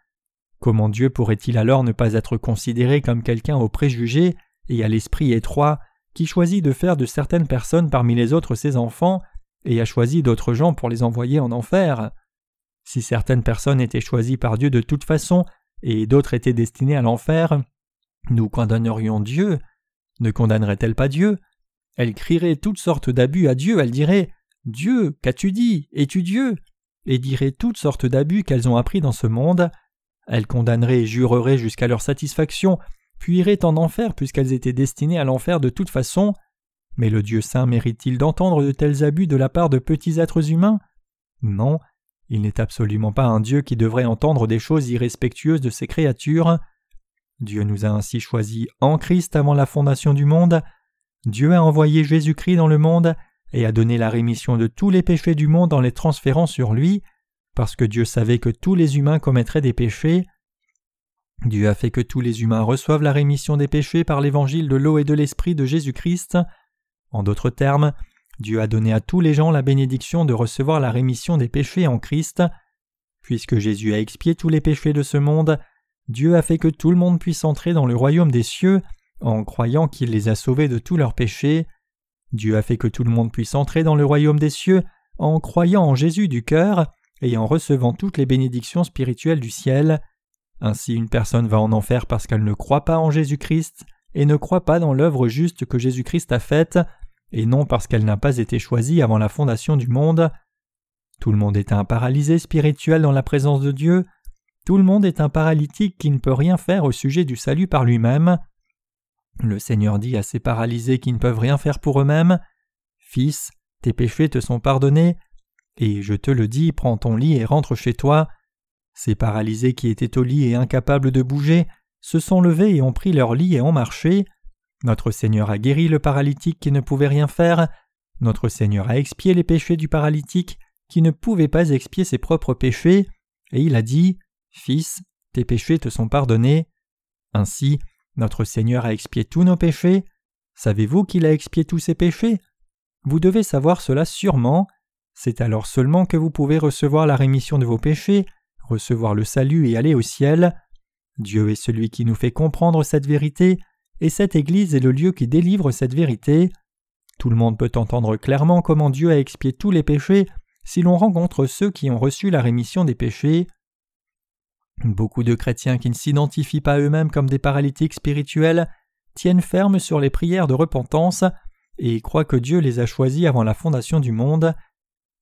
S1: Comment Dieu pourrait-il alors ne pas être considéré comme quelqu'un au préjugé? Et à l'esprit étroit qui choisit de faire de certaines personnes parmi les autres ses enfants et a choisi d'autres gens pour les envoyer en enfer. Si certaines personnes étaient choisies par Dieu de toute façon et d'autres étaient destinées à l'enfer, nous condamnerions Dieu. Ne condamnerait-elle pas Dieu? Elle crierait toutes sortes d'abus à Dieu, elle dirait Dieu, qu'as-tu dit? Es-tu Dieu et diraient toutes sortes d'abus qu'elles ont appris dans ce monde. Elles condamneraient et jureraient jusqu'à leur satisfaction, puis en enfer puisqu'elles étaient destinées à l'enfer de toute façon. Mais le Dieu saint mérite-t-il d'entendre de tels abus de la part de petits êtres humains? Non, il n'est absolument pas un Dieu qui devrait entendre des choses irrespectueuses de ses créatures. Dieu nous a ainsi choisis en Christ avant la fondation du monde. Dieu a envoyé Jésus-Christ dans le monde et a donné la rémission de tous les péchés du monde en les transférant sur lui, parce que Dieu savait que tous les humains commettraient des péchés. Dieu a fait que tous les humains reçoivent la rémission des péchés par l'évangile de l'eau et de l'esprit de Jésus-Christ. En d'autres termes, Dieu a donné à tous les gens la bénédiction de recevoir la rémission des péchés en Christ. Puisque Jésus a expié tous les péchés de ce monde, Dieu a fait que tout le monde puisse entrer dans le royaume des cieux en croyant qu'il les a sauvés de tous leurs péchés. Dieu a fait que tout le monde puisse entrer dans le royaume des cieux en croyant en Jésus du cœur et en recevant toutes les bénédictions spirituelles du ciel. Ainsi une personne va en enfer parce qu'elle ne croit pas en Jésus-Christ et ne croit pas dans l'œuvre juste que Jésus-Christ a faite, et non parce qu'elle n'a pas été choisie avant la fondation du monde. Tout le monde est un paralysé spirituel dans la présence de Dieu, tout le monde est un paralytique qui ne peut rien faire au sujet du salut par lui-même. Le Seigneur dit à ces paralysés qui ne peuvent rien faire pour eux-mêmes Fils, tes péchés te sont pardonnés, et je te le dis, prends ton lit et rentre chez toi. Ces paralysés qui étaient au lit et incapables de bouger se sont levés et ont pris leur lit et ont marché. Notre Seigneur a guéri le paralytique qui ne pouvait rien faire. Notre Seigneur a expié les péchés du paralytique qui ne pouvait pas expier ses propres péchés, et il a dit Fils, tes péchés te sont pardonnés. Ainsi, notre Seigneur a expié tous nos péchés. Savez-vous qu'il a expié tous ses péchés? Vous devez savoir cela sûrement. C'est alors seulement que vous pouvez recevoir la rémission de vos péchés, recevoir le salut et aller au ciel. Dieu est celui qui nous fait comprendre cette vérité, et cette Église est le lieu qui délivre cette vérité. Tout le monde peut entendre clairement comment Dieu a expié tous les péchés si l'on rencontre ceux qui ont reçu la rémission des péchés. Beaucoup de chrétiens qui ne s'identifient pas eux-mêmes comme des paralytiques spirituels tiennent ferme sur les prières de repentance et croient que Dieu les a choisis avant la fondation du monde.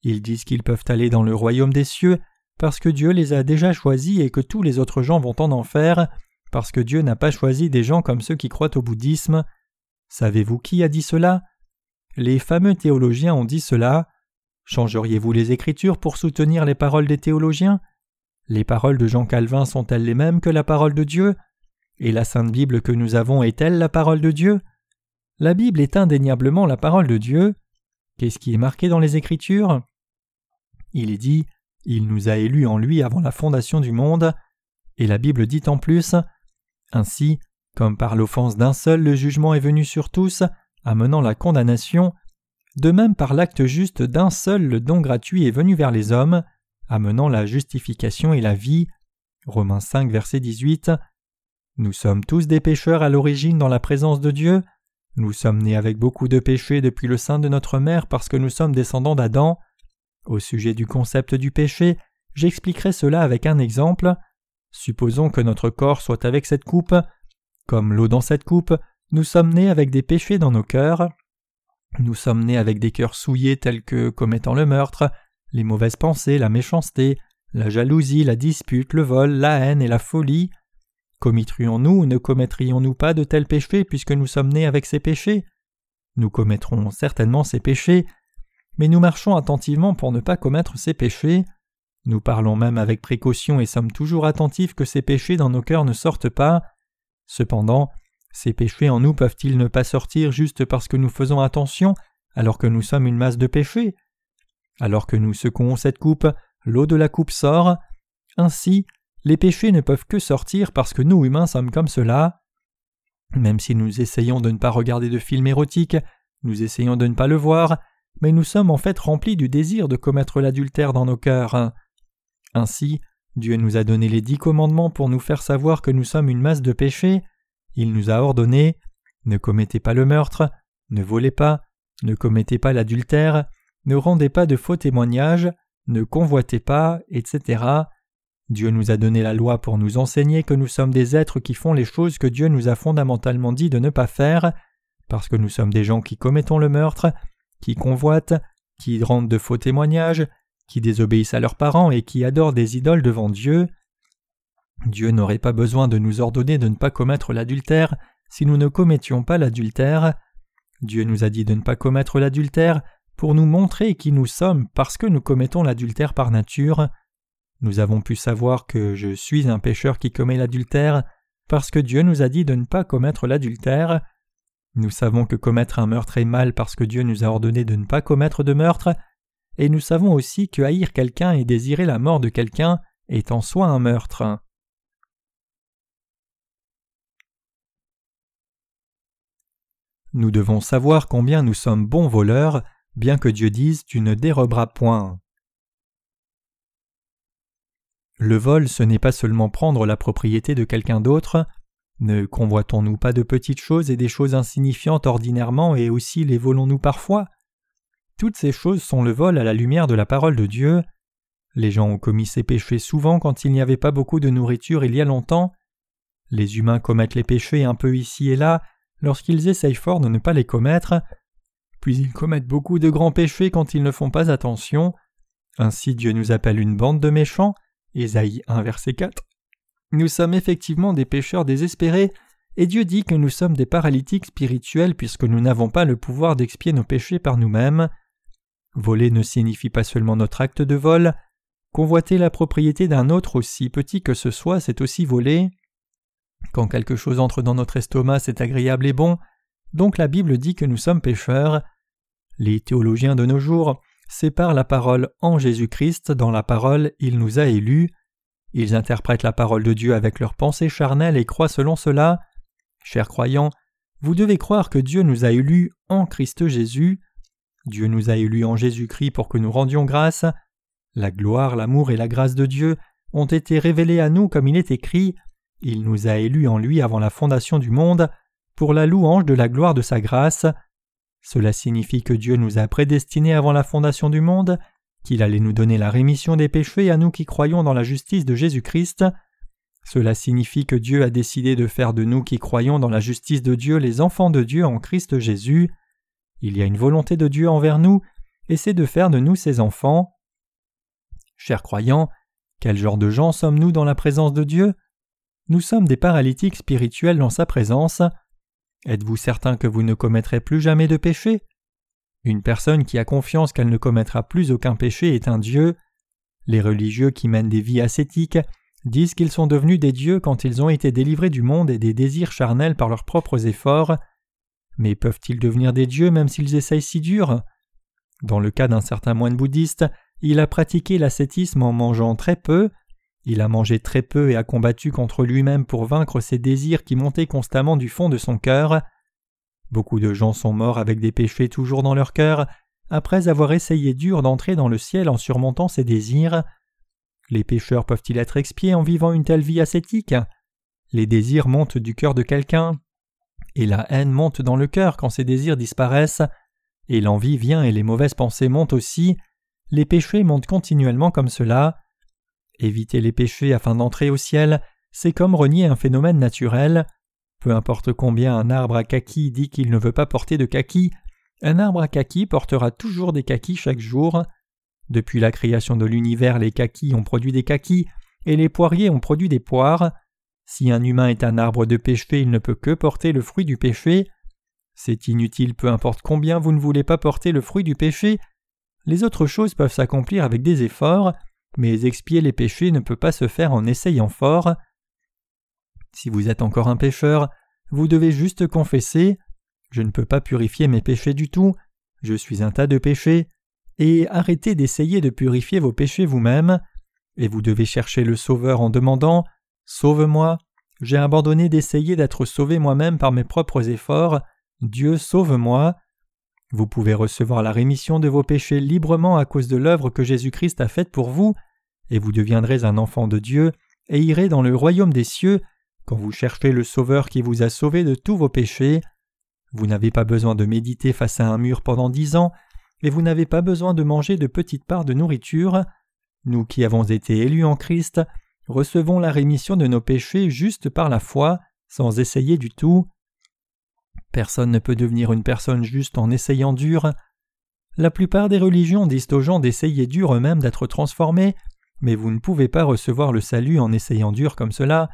S1: Ils disent qu'ils peuvent aller dans le royaume des cieux parce que Dieu les a déjà choisis et que tous les autres gens vont en enfer, parce que Dieu n'a pas choisi des gens comme ceux qui croient au bouddhisme. Savez-vous qui a dit cela? Les fameux théologiens ont dit cela. Changeriez-vous les Écritures pour soutenir les paroles des théologiens? Les paroles de Jean Calvin sont-elles les mêmes que la parole de Dieu? Et la Sainte Bible que nous avons est-elle la parole de Dieu? La Bible est indéniablement la parole de Dieu. Qu'est-ce qui est marqué dans les Écritures? Il est dit il nous a élus en lui avant la fondation du monde, et la Bible dit en plus Ainsi, comme par l'offense d'un seul le jugement est venu sur tous, amenant la condamnation, de même par l'acte juste d'un seul le don gratuit est venu vers les hommes, amenant la justification et la vie. Romains 5, verset 18. Nous sommes tous des pécheurs à l'origine dans la présence de Dieu. Nous sommes nés avec beaucoup de péchés depuis le sein de notre mère parce que nous sommes descendants d'Adam. Au sujet du concept du péché, j'expliquerai cela avec un exemple. Supposons que notre corps soit avec cette coupe. Comme l'eau dans cette coupe, nous sommes nés avec des péchés dans nos cœurs. Nous sommes nés avec des cœurs souillés tels que commettant le meurtre, les mauvaises pensées, la méchanceté, la jalousie, la dispute, le vol, la haine et la folie. Commettrions-nous ou ne commettrions-nous pas de tels péchés puisque nous sommes nés avec ces péchés? Nous commettrons certainement ces péchés, mais nous marchons attentivement pour ne pas commettre ces péchés. Nous parlons même avec précaution et sommes toujours attentifs que ces péchés dans nos cœurs ne sortent pas. Cependant, ces péchés en nous peuvent-ils ne pas sortir juste parce que nous faisons attention alors que nous sommes une masse de péchés? Alors que nous secouons cette coupe, l'eau de la coupe sort. Ainsi, les péchés ne peuvent que sortir parce que nous humains sommes comme cela. Même si nous essayons de ne pas regarder de films érotiques, nous essayons de ne pas le voir, mais nous sommes en fait remplis du désir de commettre l'adultère dans nos cœurs. Ainsi, Dieu nous a donné les dix commandements pour nous faire savoir que nous sommes une masse de péchés. Il nous a ordonné ne commettez pas le meurtre, ne volez pas, ne commettez pas l'adultère, ne rendez pas de faux témoignages, ne convoitez pas, etc. Dieu nous a donné la loi pour nous enseigner que nous sommes des êtres qui font les choses que Dieu nous a fondamentalement dit de ne pas faire, parce que nous sommes des gens qui commettons le meurtre, qui convoitent, qui rendent de faux témoignages, qui désobéissent à leurs parents et qui adorent des idoles devant Dieu. Dieu n'aurait pas besoin de nous ordonner de ne pas commettre l'adultère si nous ne commettions pas l'adultère. Dieu nous a dit de ne pas commettre l'adultère pour nous montrer qui nous sommes parce que nous commettons l'adultère par nature. Nous avons pu savoir que je suis un pécheur qui commet l'adultère parce que Dieu nous a dit de ne pas commettre l'adultère. Nous savons que commettre un meurtre est mal parce que Dieu nous a ordonné de ne pas commettre de meurtre, et nous savons aussi que haïr quelqu'un et désirer la mort de quelqu'un est en soi un meurtre. Nous devons savoir combien nous sommes bons voleurs, bien que Dieu dise Tu ne déroberas point. Le vol, ce n'est pas seulement prendre la propriété de quelqu'un d'autre, ne convoitons-nous pas de petites choses et des choses insignifiantes ordinairement et aussi les volons-nous parfois? Toutes ces choses sont le vol à la lumière de la parole de Dieu. Les gens ont commis ces péchés souvent quand il n'y avait pas beaucoup de nourriture il y a longtemps. Les humains commettent les péchés un peu ici et là lorsqu'ils essayent fort de ne pas les commettre. puis ils commettent beaucoup de grands péchés quand ils ne font pas attention. Ainsi Dieu nous appelle une bande de méchants. Ésaïe 1 verset 4. Nous sommes effectivement des pécheurs désespérés, et Dieu dit que nous sommes des paralytiques spirituels puisque nous n'avons pas le pouvoir d'expier nos péchés par nous-mêmes. Voler ne signifie pas seulement notre acte de vol, convoiter la propriété d'un autre aussi petit que ce soit, c'est aussi voler. Quand quelque chose entre dans notre estomac, c'est agréable et bon, donc la Bible dit que nous sommes pécheurs. Les théologiens de nos jours séparent la parole en Jésus-Christ dans la parole Il nous a élus. Ils interprètent la parole de Dieu avec leurs pensées charnelles et croient selon cela. Chers croyants, vous devez croire que Dieu nous a élus en Christ Jésus. Dieu nous a élus en Jésus-Christ pour que nous rendions grâce. La gloire, l'amour et la grâce de Dieu ont été révélés à nous comme il est écrit. Il nous a élus en lui avant la fondation du monde, pour la louange de la gloire de sa grâce. Cela signifie que Dieu nous a prédestinés avant la fondation du monde, qu'il allait nous donner la rémission des péchés à nous qui croyons dans la justice de Jésus-Christ. Cela signifie que Dieu a décidé de faire de nous qui croyons dans la justice de Dieu les enfants de Dieu en Christ Jésus. Il y a une volonté de Dieu envers nous, et c'est de faire de nous ses enfants. Chers croyants, quel genre de gens sommes-nous dans la présence de Dieu? Nous sommes des paralytiques spirituels dans sa présence. Êtes-vous certain que vous ne commettrez plus jamais de péché? Une personne qui a confiance qu'elle ne commettra plus aucun péché est un Dieu. Les religieux qui mènent des vies ascétiques disent qu'ils sont devenus des dieux quand ils ont été délivrés du monde et des désirs charnels par leurs propres efforts. Mais peuvent-ils devenir des dieux même s'ils essayent si dur? Dans le cas d'un certain moine bouddhiste, il a pratiqué l'ascétisme en mangeant très peu, il a mangé très peu et a combattu contre lui-même pour vaincre ses désirs qui montaient constamment du fond de son cœur. Beaucoup de gens sont morts avec des péchés toujours dans leur cœur, après avoir essayé dur d'entrer dans le ciel en surmontant ses désirs. Les pécheurs peuvent-ils être expiés en vivant une telle vie ascétique? Les désirs montent du cœur de quelqu'un, et la haine monte dans le cœur quand ces désirs disparaissent, et l'envie vient et les mauvaises pensées montent aussi, les péchés montent continuellement comme cela. Éviter les péchés afin d'entrer au ciel, c'est comme renier un phénomène naturel. Peu importe combien un arbre à kaki dit qu'il ne veut pas porter de kaki, un arbre à kaki portera toujours des kakis chaque jour. Depuis la création de l'univers, les kakis ont produit des kakis et les poiriers ont produit des poires. Si un humain est un arbre de péché, il ne peut que porter le fruit du péché. C'est inutile peu importe combien vous ne voulez pas porter le fruit du péché. Les autres choses peuvent s'accomplir avec des efforts, mais expier les péchés ne peut pas se faire en essayant fort. Si vous êtes encore un pécheur, vous devez juste confesser Je ne peux pas purifier mes péchés du tout, je suis un tas de péchés, et arrêtez d'essayer de purifier vos péchés vous-même, et vous devez chercher le Sauveur en demandant Sauve-moi, j'ai abandonné d'essayer d'être sauvé moi-même par mes propres efforts, Dieu sauve-moi. Vous pouvez recevoir la rémission de vos péchés librement à cause de l'œuvre que Jésus-Christ a faite pour vous, et vous deviendrez un enfant de Dieu et irez dans le royaume des cieux quand vous cherchez le Sauveur qui vous a sauvé de tous vos péchés. Vous n'avez pas besoin de méditer face à un mur pendant dix ans, et vous n'avez pas besoin de manger de petites parts de nourriture. Nous qui avons été élus en Christ, recevons la rémission de nos péchés juste par la foi, sans essayer du tout. Personne ne peut devenir une personne juste en essayant dur. La plupart des religions disent aux gens d'essayer dur eux-mêmes d'être transformés, mais vous ne pouvez pas recevoir le salut en essayant dur comme cela.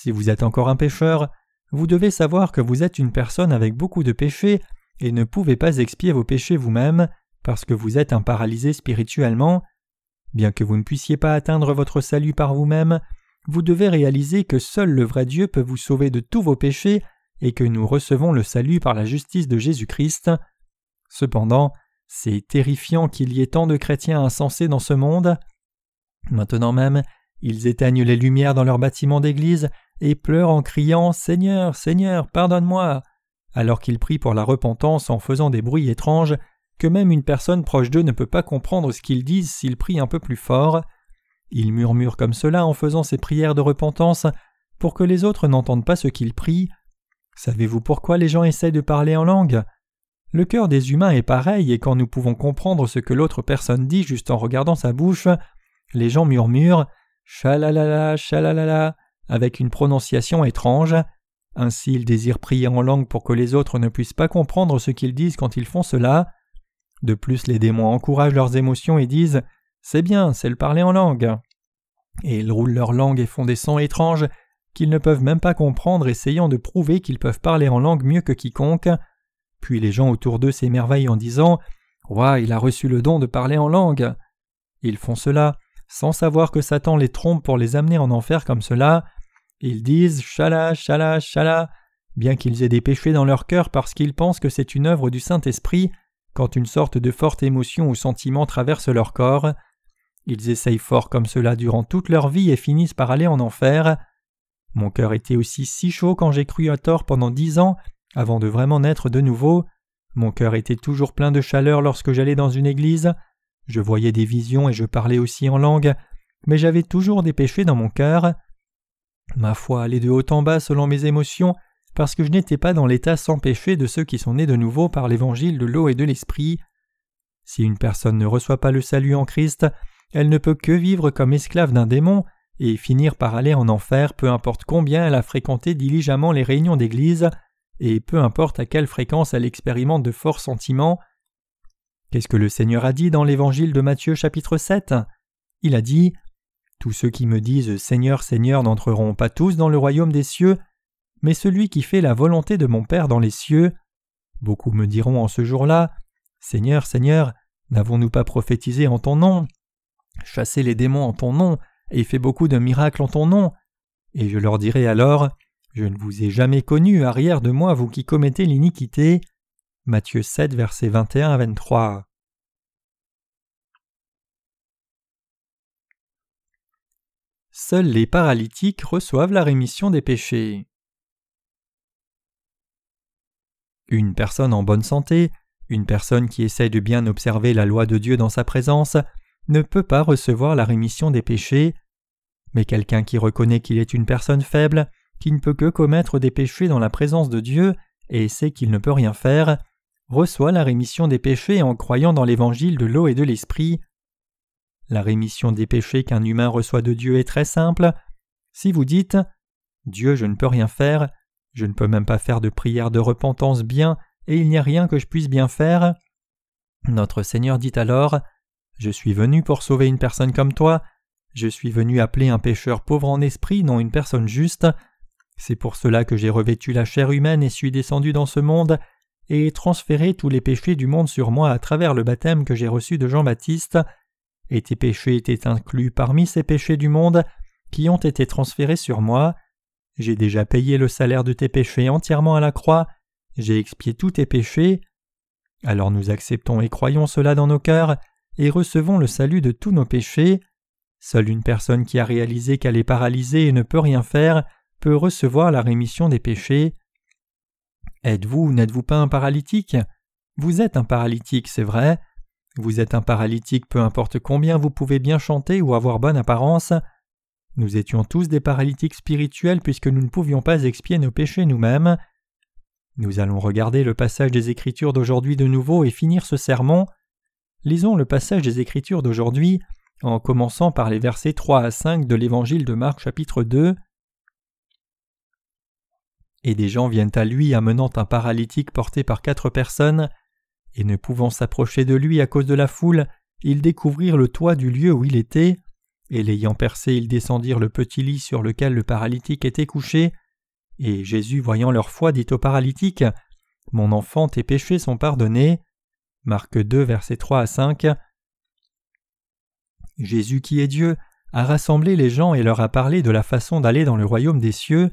S1: Si vous êtes encore un pécheur, vous devez savoir que vous êtes une personne avec beaucoup de péchés et ne pouvez pas expier vos péchés vous-même parce que vous êtes un paralysé spirituellement. Bien que vous ne puissiez pas atteindre votre salut par vous-même, vous devez réaliser que seul le vrai Dieu peut vous sauver de tous vos péchés et que nous recevons le salut par la justice de Jésus-Christ. Cependant, c'est terrifiant qu'il y ait tant de chrétiens insensés dans ce monde. Maintenant même, ils éteignent les lumières dans leurs bâtiments d'église et pleurent en criant Seigneur, Seigneur, pardonne-moi, alors qu'ils prient pour la repentance en faisant des bruits étranges que même une personne proche d'eux ne peut pas comprendre ce qu'ils disent s'ils prient un peu plus fort. Ils murmurent comme cela en faisant ces prières de repentance pour que les autres n'entendent pas ce qu'ils prient. Savez-vous pourquoi les gens essaient de parler en langue? Le cœur des humains est pareil et quand nous pouvons comprendre ce que l'autre personne dit juste en regardant sa bouche, les gens murmurent chalalala chalalala avec une prononciation étrange. Ainsi ils désirent prier en langue pour que les autres ne puissent pas comprendre ce qu'ils disent quand ils font cela. De plus, les démons encouragent leurs émotions et disent C'est bien, c'est le parler en langue. Et ils roulent leur langue et font des sons étranges qu'ils ne peuvent même pas comprendre, essayant de prouver qu'ils peuvent parler en langue mieux que quiconque. Puis les gens autour d'eux s'émerveillent en disant Ouah, il a reçu le don de parler en langue. Ils font cela sans savoir que Satan les trompe pour les amener en enfer comme cela. Ils disent Chala, Chala, Chala, bien qu'ils aient des péchés dans leur cœur parce qu'ils pensent que c'est une œuvre du Saint-Esprit, quand une sorte de forte émotion ou sentiment traverse leur corps. Ils essayent fort comme cela durant toute leur vie et finissent par aller en enfer. Mon cœur était aussi si chaud quand j'ai cru à tort pendant dix ans, avant de vraiment naître de nouveau. Mon cœur était toujours plein de chaleur lorsque j'allais dans une église. Je voyais des visions et je parlais aussi en langue, mais j'avais toujours des péchés dans mon cœur. Ma foi allait de haut en bas selon mes émotions, parce que je n'étais pas dans l'état sans péché de ceux qui sont nés de nouveau par l'évangile de l'eau et de l'esprit. Si une personne ne reçoit pas le salut en Christ, elle ne peut que vivre comme esclave d'un démon et finir par aller en enfer peu importe combien elle a fréquenté diligemment les réunions d'église et peu importe à quelle fréquence elle expérimente de forts sentiments. Qu'est-ce que le Seigneur a dit dans l'évangile de Matthieu chapitre 7 Il a dit Tous ceux qui me disent Seigneur, Seigneur n'entreront pas tous dans le royaume des cieux, mais celui qui fait la volonté de mon Père dans les cieux. Beaucoup me diront en ce jour-là Seigneur, Seigneur, n'avons-nous pas prophétisé en ton nom? Chassé les démons en ton nom et fait beaucoup de miracles en ton nom Et je leur dirai alors Je ne vous ai jamais connu, arrière de moi, vous qui commettez l'iniquité. Matthieu 7, versets 21 à 23. Seuls les paralytiques reçoivent la rémission des péchés. Une personne en bonne santé, une personne qui essaie de bien observer la loi de Dieu dans sa présence, ne peut pas recevoir la rémission des péchés. Mais quelqu'un qui reconnaît qu'il est une personne faible, qui ne peut que commettre des péchés dans la présence de Dieu et sait qu'il ne peut rien faire, reçoit la rémission des péchés en croyant dans l'évangile de l'eau et de l'esprit. La rémission des péchés qu'un humain reçoit de Dieu est très simple. Si vous dites Dieu, je ne peux rien faire, je ne peux même pas faire de prière de repentance bien, et il n'y a rien que je puisse bien faire. Notre Seigneur dit alors Je suis venu pour sauver une personne comme toi, je suis venu appeler un pécheur pauvre en esprit, non une personne juste. C'est pour cela que j'ai revêtu la chair humaine et suis descendu dans ce monde, et transféré tous les péchés du monde sur moi à travers le baptême que j'ai reçu de Jean-Baptiste, et tes péchés étaient inclus parmi ces péchés du monde qui ont été transférés sur moi. J'ai déjà payé le salaire de tes péchés entièrement à la croix, j'ai expié tous tes péchés. Alors nous acceptons et croyons cela dans nos cœurs, et recevons le salut de tous nos péchés. Seule une personne qui a réalisé qu'elle est paralysée et ne peut rien faire peut recevoir la rémission des péchés. Êtes-vous ou n'êtes-vous pas un paralytique? Vous êtes un paralytique, c'est vrai. Vous êtes un paralytique peu importe combien vous pouvez bien chanter ou avoir bonne apparence. Nous étions tous des paralytiques spirituels puisque nous ne pouvions pas expier nos péchés nous-mêmes. Nous allons regarder le passage des Écritures d'aujourd'hui de nouveau et finir ce sermon. Lisons le passage des Écritures d'aujourd'hui en commençant par les versets 3 à 5 de l'Évangile de Marc chapitre 2. Et des gens viennent à lui amenant un paralytique porté par quatre personnes, et ne pouvant s'approcher de lui à cause de la foule, ils découvrirent le toit du lieu où il était, et l'ayant percé, ils descendirent le petit lit sur lequel le paralytique était couché. Et Jésus, voyant leur foi, dit au paralytique Mon enfant, tes péchés sont pardonnés. Marc 2, versets 3 à 5. Jésus, qui est Dieu, a rassemblé les gens et leur a parlé de la façon d'aller dans le royaume des cieux.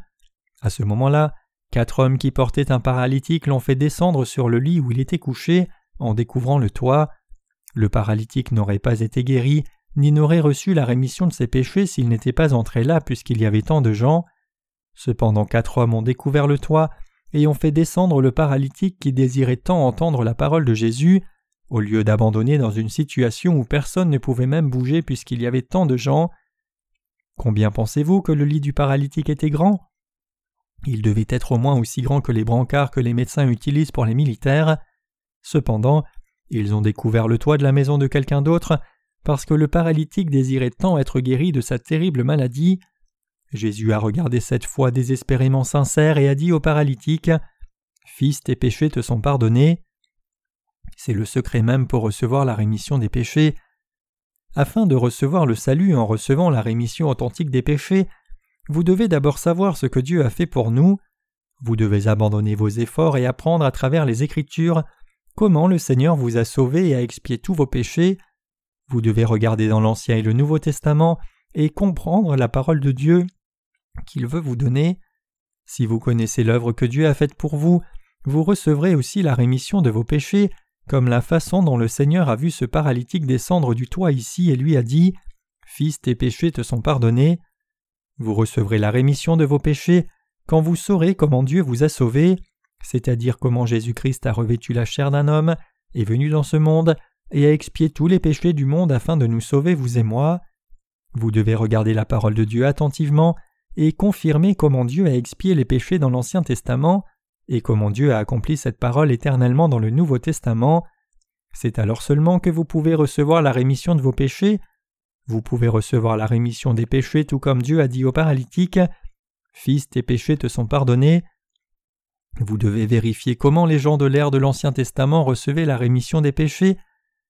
S1: À ce moment-là, quatre hommes qui portaient un paralytique l'ont fait descendre sur le lit où il était couché en découvrant le toit. Le paralytique n'aurait pas été guéri ni n'aurait reçu la rémission de ses péchés s'il n'était pas entré là puisqu'il y avait tant de gens. Cependant quatre hommes ont découvert le toit et ont fait descendre le paralytique qui désirait tant entendre la parole de Jésus, au lieu d'abandonner dans une situation où personne ne pouvait même bouger puisqu'il y avait tant de gens. Combien pensez-vous que le lit du paralytique était grand? Il devait être au moins aussi grand que les brancards que les médecins utilisent pour les militaires. Cependant, ils ont découvert le toit de la maison de quelqu'un d'autre parce que le paralytique désirait tant être guéri de sa terrible maladie. Jésus a regardé cette foi désespérément sincère et a dit au paralytique Fils, tes péchés te sont pardonnés. C'est le secret même pour recevoir la rémission des péchés. Afin de recevoir le salut en recevant la rémission authentique des péchés, vous devez d'abord savoir ce que Dieu a fait pour nous. Vous devez abandonner vos efforts et apprendre à travers les Écritures comment le Seigneur vous a sauvé et a expié tous vos péchés. Vous devez regarder dans l'Ancien et le Nouveau Testament et comprendre la parole de Dieu qu'il veut vous donner. Si vous connaissez l'œuvre que Dieu a faite pour vous, vous recevrez aussi la rémission de vos péchés, comme la façon dont le Seigneur a vu ce paralytique descendre du toit ici et lui a dit Fils, tes péchés te sont pardonnés. Vous recevrez la rémission de vos péchés quand vous saurez comment Dieu vous a sauvé, c'est-à-dire comment Jésus-Christ a revêtu la chair d'un homme, est venu dans ce monde, et a expié tous les péchés du monde afin de nous sauver, vous et moi. Vous devez regarder la parole de Dieu attentivement et confirmer comment Dieu a expié les péchés dans l'Ancien Testament et comment Dieu a accompli cette parole éternellement dans le Nouveau Testament. C'est alors seulement que vous pouvez recevoir la rémission de vos péchés. Vous pouvez recevoir la rémission des péchés tout comme Dieu a dit au paralytique Fils, tes péchés te sont pardonnés. Vous devez vérifier comment les gens de l'ère de l'Ancien Testament recevaient la rémission des péchés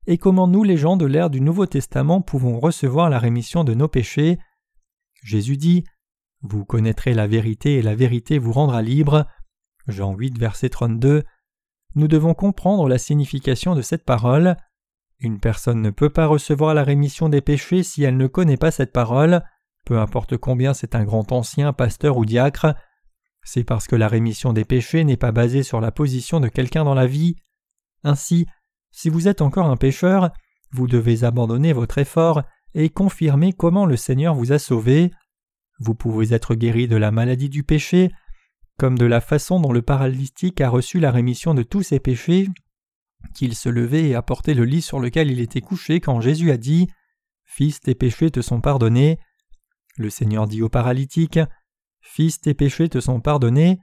S1: et comment nous les gens de l'ère du Nouveau Testament pouvons recevoir la rémission de nos péchés. Jésus dit Vous connaîtrez la vérité et la vérité vous rendra libre. Jean 8, verset 32. Nous devons comprendre la signification de cette parole. Une personne ne peut pas recevoir la rémission des péchés si elle ne connaît pas cette parole, peu importe combien c'est un grand ancien, pasteur ou diacre. C'est parce que la rémission des péchés n'est pas basée sur la position de quelqu'un dans la vie. Ainsi, si vous êtes encore un pécheur, vous devez abandonner votre effort et confirmer comment le Seigneur vous a sauvé. Vous pouvez être guéri de la maladie du péché, comme de la façon dont le paralytique a reçu la rémission de tous ses péchés, qu'il se levait et apportait le lit sur lequel il était couché quand Jésus a dit Fils, tes péchés te sont pardonnés. Le Seigneur dit au paralytique Fils, tes péchés te sont pardonnés.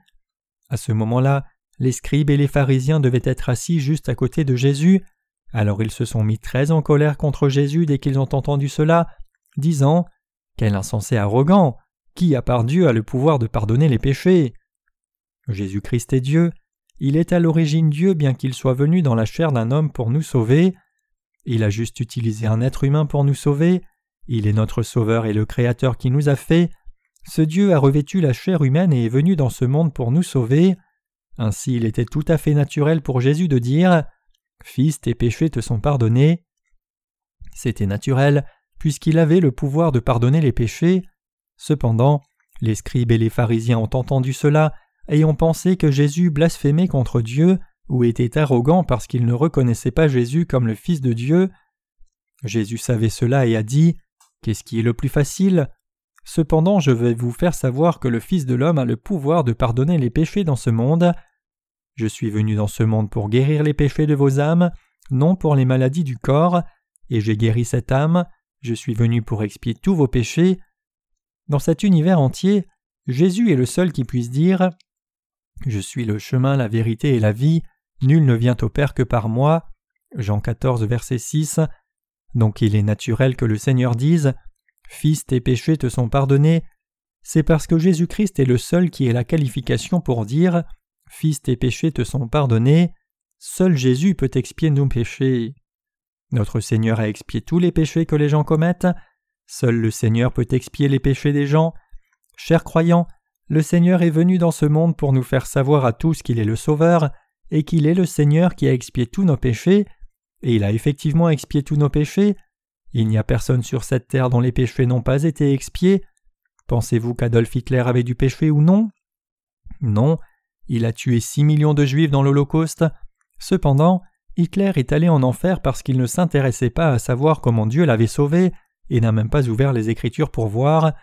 S1: À ce moment-là, les scribes et les pharisiens devaient être assis juste à côté de Jésus. Alors ils se sont mis très en colère contre Jésus dès qu'ils ont entendu cela, disant Quel insensé arrogant Qui, à part Dieu, a le pouvoir de pardonner les péchés? Jésus-Christ est Dieu, il est à l'origine Dieu bien qu'il soit venu dans la chair d'un homme pour nous sauver. Il a juste utilisé un être humain pour nous sauver, il est notre Sauveur et le Créateur qui nous a fait. Ce Dieu a revêtu la chair humaine et est venu dans ce monde pour nous sauver. Ainsi il était tout à fait naturel pour Jésus de dire Fils, tes péchés te sont pardonnés. C'était naturel, puisqu'il avait le pouvoir de pardonner les péchés. Cependant, les scribes et les pharisiens ont entendu cela ont pensé que Jésus blasphémait contre Dieu ou était arrogant parce qu'il ne reconnaissait pas Jésus comme le Fils de Dieu. Jésus savait cela et a dit Qu'est-ce qui est le plus facile? Cependant je vais vous faire savoir que le Fils de l'homme a le pouvoir de pardonner les péchés dans ce monde. Je suis venu dans ce monde pour guérir les péchés de vos âmes, non pour les maladies du corps, et j'ai guéri cette âme, je suis venu pour expier tous vos péchés. Dans cet univers entier, Jésus est le seul qui puisse dire je suis le chemin, la vérité et la vie, nul ne vient au Père que par moi. Jean 14, verset 6. Donc il est naturel que le Seigneur dise Fils, tes péchés te sont pardonnés. C'est parce que Jésus-Christ est le seul qui ait la qualification pour dire Fils, tes péchés te sont pardonnés. Seul Jésus peut expier nos péchés. Notre Seigneur a expié tous les péchés que les gens commettent. Seul le Seigneur peut expier les péchés des gens. Chers croyants, le Seigneur est venu dans ce monde pour nous faire savoir à tous qu'il est le Sauveur, et qu'il est le Seigneur qui a expié tous nos péchés, et il a effectivement expié tous nos péchés. Il n'y a personne sur cette terre dont les péchés n'ont pas été expiés. Pensez-vous qu'Adolf Hitler avait du péché ou non? Non, il a tué six millions de juifs dans l'Holocauste. Cependant, Hitler est allé en enfer parce qu'il ne s'intéressait pas à savoir comment Dieu l'avait sauvé et n'a même pas ouvert les Écritures pour voir.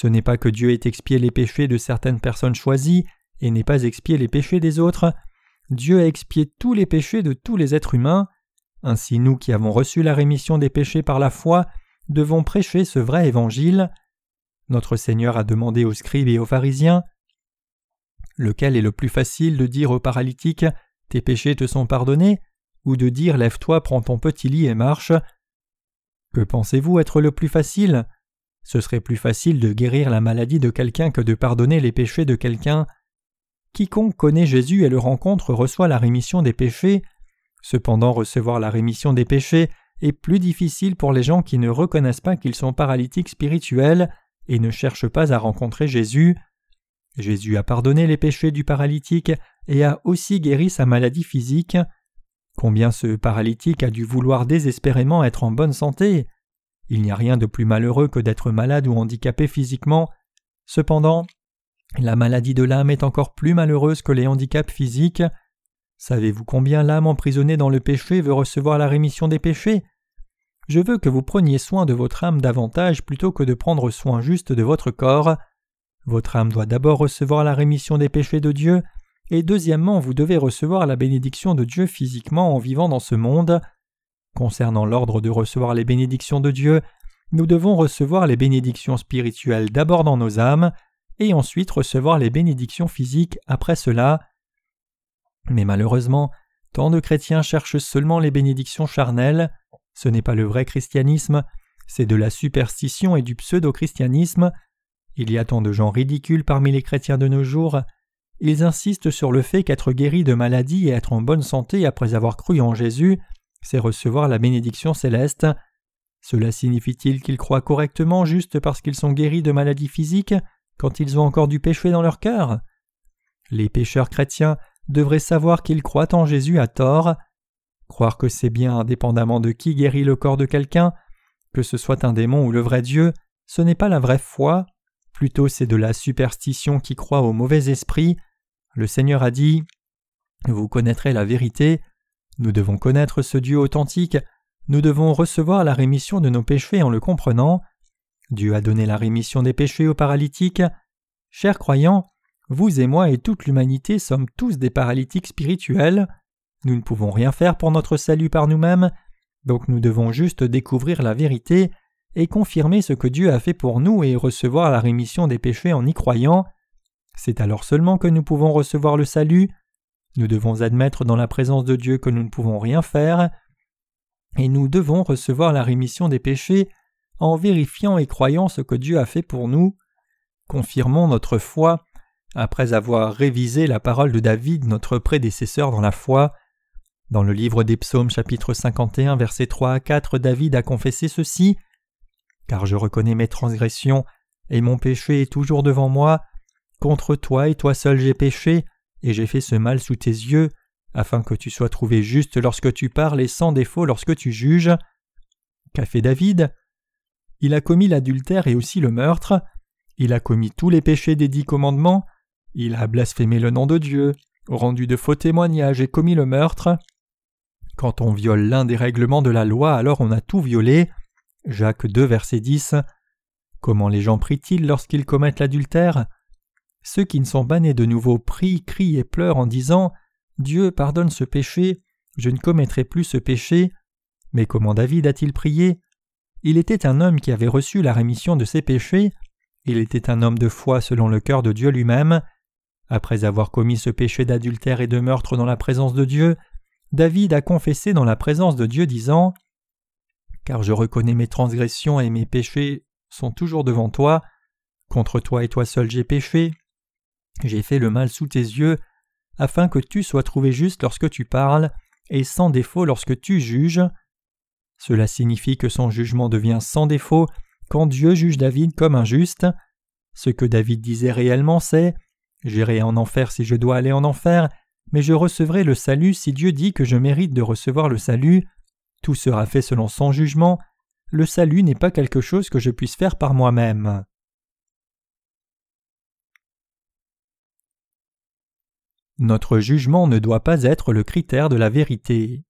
S1: Ce n'est pas que Dieu ait expié les péchés de certaines personnes choisies et n'ait pas expié les péchés des autres. Dieu a expié tous les péchés de tous les êtres humains. Ainsi nous qui avons reçu la rémission des péchés par la foi devons prêcher ce vrai évangile. Notre Seigneur a demandé aux scribes et aux pharisiens lequel est le plus facile de dire aux paralytiques Tes péchés te sont pardonnés ou de dire Lève-toi, prends ton petit lit et marche. Que pensez-vous être le plus facile? Ce serait plus facile de guérir la maladie de quelqu'un que de pardonner les péchés de quelqu'un. Quiconque connaît Jésus et le rencontre reçoit la rémission des péchés. Cependant, recevoir la rémission des péchés est plus difficile pour les gens qui ne reconnaissent pas qu'ils sont paralytiques spirituels et ne cherchent pas à rencontrer Jésus. Jésus a pardonné les péchés du paralytique et a aussi guéri sa maladie physique. Combien ce paralytique a dû vouloir désespérément être en bonne santé? Il n'y a rien de plus malheureux que d'être malade ou handicapé physiquement. Cependant, la maladie de l'âme est encore plus malheureuse que les handicaps physiques. Savez-vous combien l'âme emprisonnée dans le péché veut recevoir la rémission des péchés? Je veux que vous preniez soin de votre âme davantage plutôt que de prendre soin juste de votre corps. Votre âme doit d'abord recevoir la rémission des péchés de Dieu, et deuxièmement vous devez recevoir la bénédiction de Dieu physiquement en vivant dans ce monde. Concernant l'ordre de recevoir les bénédictions de Dieu, nous devons recevoir les bénédictions spirituelles d'abord dans nos âmes, et ensuite recevoir les bénédictions physiques après cela. Mais malheureusement, tant de chrétiens cherchent seulement les bénédictions charnelles. Ce n'est pas le vrai christianisme, c'est de la superstition et du pseudo-christianisme. Il y a tant de gens ridicules parmi les chrétiens de nos jours. Ils insistent sur le fait qu'être guéri de maladie et être en bonne santé après avoir cru en Jésus, c'est recevoir la bénédiction céleste. Cela signifie-t-il qu'ils croient correctement juste parce qu'ils sont guéris de maladies physiques quand ils ont encore du péché dans leur cœur? Les pécheurs chrétiens devrait savoir qu'il croit en Jésus à tort. Croire que c'est bien indépendamment de qui guérit le corps de quelqu'un, que ce soit un démon ou le vrai Dieu, ce n'est pas la vraie foi, plutôt c'est de la superstition qui croit au mauvais esprit. Le Seigneur a dit Vous connaîtrez la vérité, nous devons connaître ce Dieu authentique, nous devons recevoir la rémission de nos péchés en le comprenant. Dieu a donné la rémission des péchés aux paralytiques. Chers croyants, vous et moi et toute l'humanité sommes tous des paralytiques spirituels. Nous ne pouvons rien faire pour notre salut par nous-mêmes, donc nous devons juste découvrir la vérité et confirmer ce que Dieu a fait pour nous et recevoir la rémission des péchés en y croyant. C'est alors seulement que nous pouvons recevoir le salut. Nous devons admettre dans la présence de Dieu que nous ne pouvons rien faire, et nous devons recevoir la rémission des péchés en vérifiant et croyant ce que Dieu a fait pour nous. Confirmons notre foi après avoir révisé la parole de David, notre prédécesseur dans la foi. Dans le livre des psaumes chapitre 51 versets 3 à 4, David a confessé ceci Car je reconnais mes transgressions, et mon péché est toujours devant moi. Contre toi et toi seul j'ai péché, et j'ai fait ce mal sous tes yeux, afin que tu sois trouvé juste lorsque tu parles et sans défaut lorsque tu juges. Qu'a fait David? Il a commis l'adultère et aussi le meurtre. Il a commis tous les péchés des dix commandements. Il a blasphémé le nom de Dieu, rendu de faux témoignages et commis le meurtre. Quand on viole l'un des règlements de la loi, alors on a tout violé. Jacques 2, verset 10. Comment les gens prient-ils lorsqu'ils commettent l'adultère? Ceux qui ne sont pas de nouveau prient, crient et pleurent en disant Dieu pardonne ce péché, je ne commettrai plus ce péché. Mais comment David a-t-il prié? Il était un homme qui avait reçu la rémission de ses péchés, il était un homme de foi selon le cœur de Dieu lui-même, après avoir commis ce péché d'adultère et de meurtre dans la présence de Dieu, David a confessé dans la présence de Dieu disant Car je reconnais mes transgressions et mes péchés sont toujours devant toi, contre toi et toi seul j'ai péché, j'ai fait le mal sous tes yeux, afin que tu sois trouvé juste lorsque tu parles, et sans défaut lorsque tu juges. Cela signifie que son jugement devient sans défaut quand Dieu juge David comme injuste. Ce que David disait réellement c'est J'irai en enfer si je dois aller en enfer, mais je recevrai le salut si Dieu dit que je mérite de recevoir le salut. Tout sera fait selon son jugement. Le salut n'est pas quelque chose que je puisse faire par moi-même. Notre jugement ne doit pas être le critère de la vérité.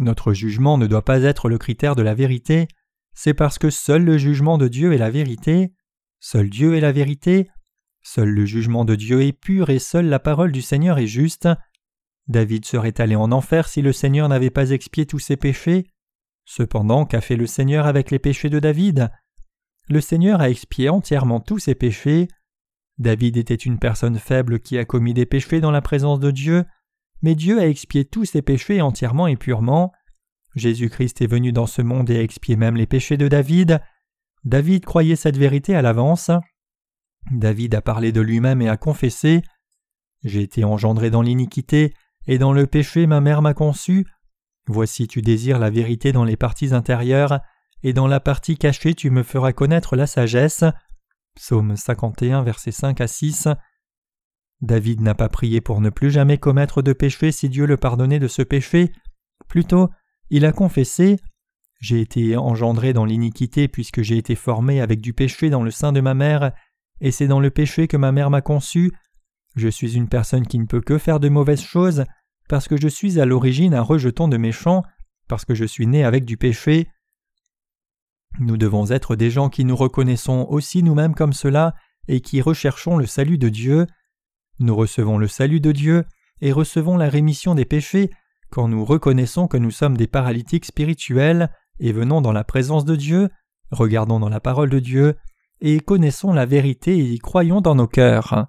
S1: Notre jugement ne doit pas être le critère de la vérité, c'est parce que seul le jugement de Dieu est la vérité, seul Dieu est la vérité, seul le jugement de Dieu est pur et seule la parole du Seigneur est juste. David serait allé en enfer si le Seigneur n'avait pas expié tous ses péchés. Cependant, qu'a fait le Seigneur avec les péchés de David? Le Seigneur a expié entièrement tous ses péchés. David était une personne faible qui a commis des péchés dans la présence de Dieu, mais Dieu a expié tous ses péchés entièrement et purement. Jésus-Christ est venu dans ce monde et a expié même les péchés de David. David croyait cette vérité à l'avance. David a parlé de lui-même et a confessé J'ai été engendré dans l'iniquité, et dans le péché ma mère m'a conçu. Voici tu désires la vérité dans les parties intérieures, et dans la partie cachée tu me feras connaître la sagesse. Psaume 51, versets 5 à 6. David n'a pas prié pour ne plus jamais commettre de péché si Dieu le pardonnait de ce péché. Plutôt, il a confessé J'ai été engendré dans l'iniquité puisque j'ai été formé avec du péché dans le sein de ma mère, et c'est dans le péché que ma mère m'a conçu. Je suis une personne qui ne peut que faire de mauvaises choses, parce que je suis à l'origine un rejeton de méchants, parce que je suis né avec du péché. Nous devons être des gens qui nous reconnaissons aussi nous-mêmes comme cela et qui recherchons le salut de Dieu. Nous recevons le salut de Dieu et recevons la rémission des péchés quand nous reconnaissons que nous sommes des paralytiques spirituels et venons dans la présence de Dieu, regardons dans la parole de Dieu et connaissons la vérité et y croyons dans nos cœurs.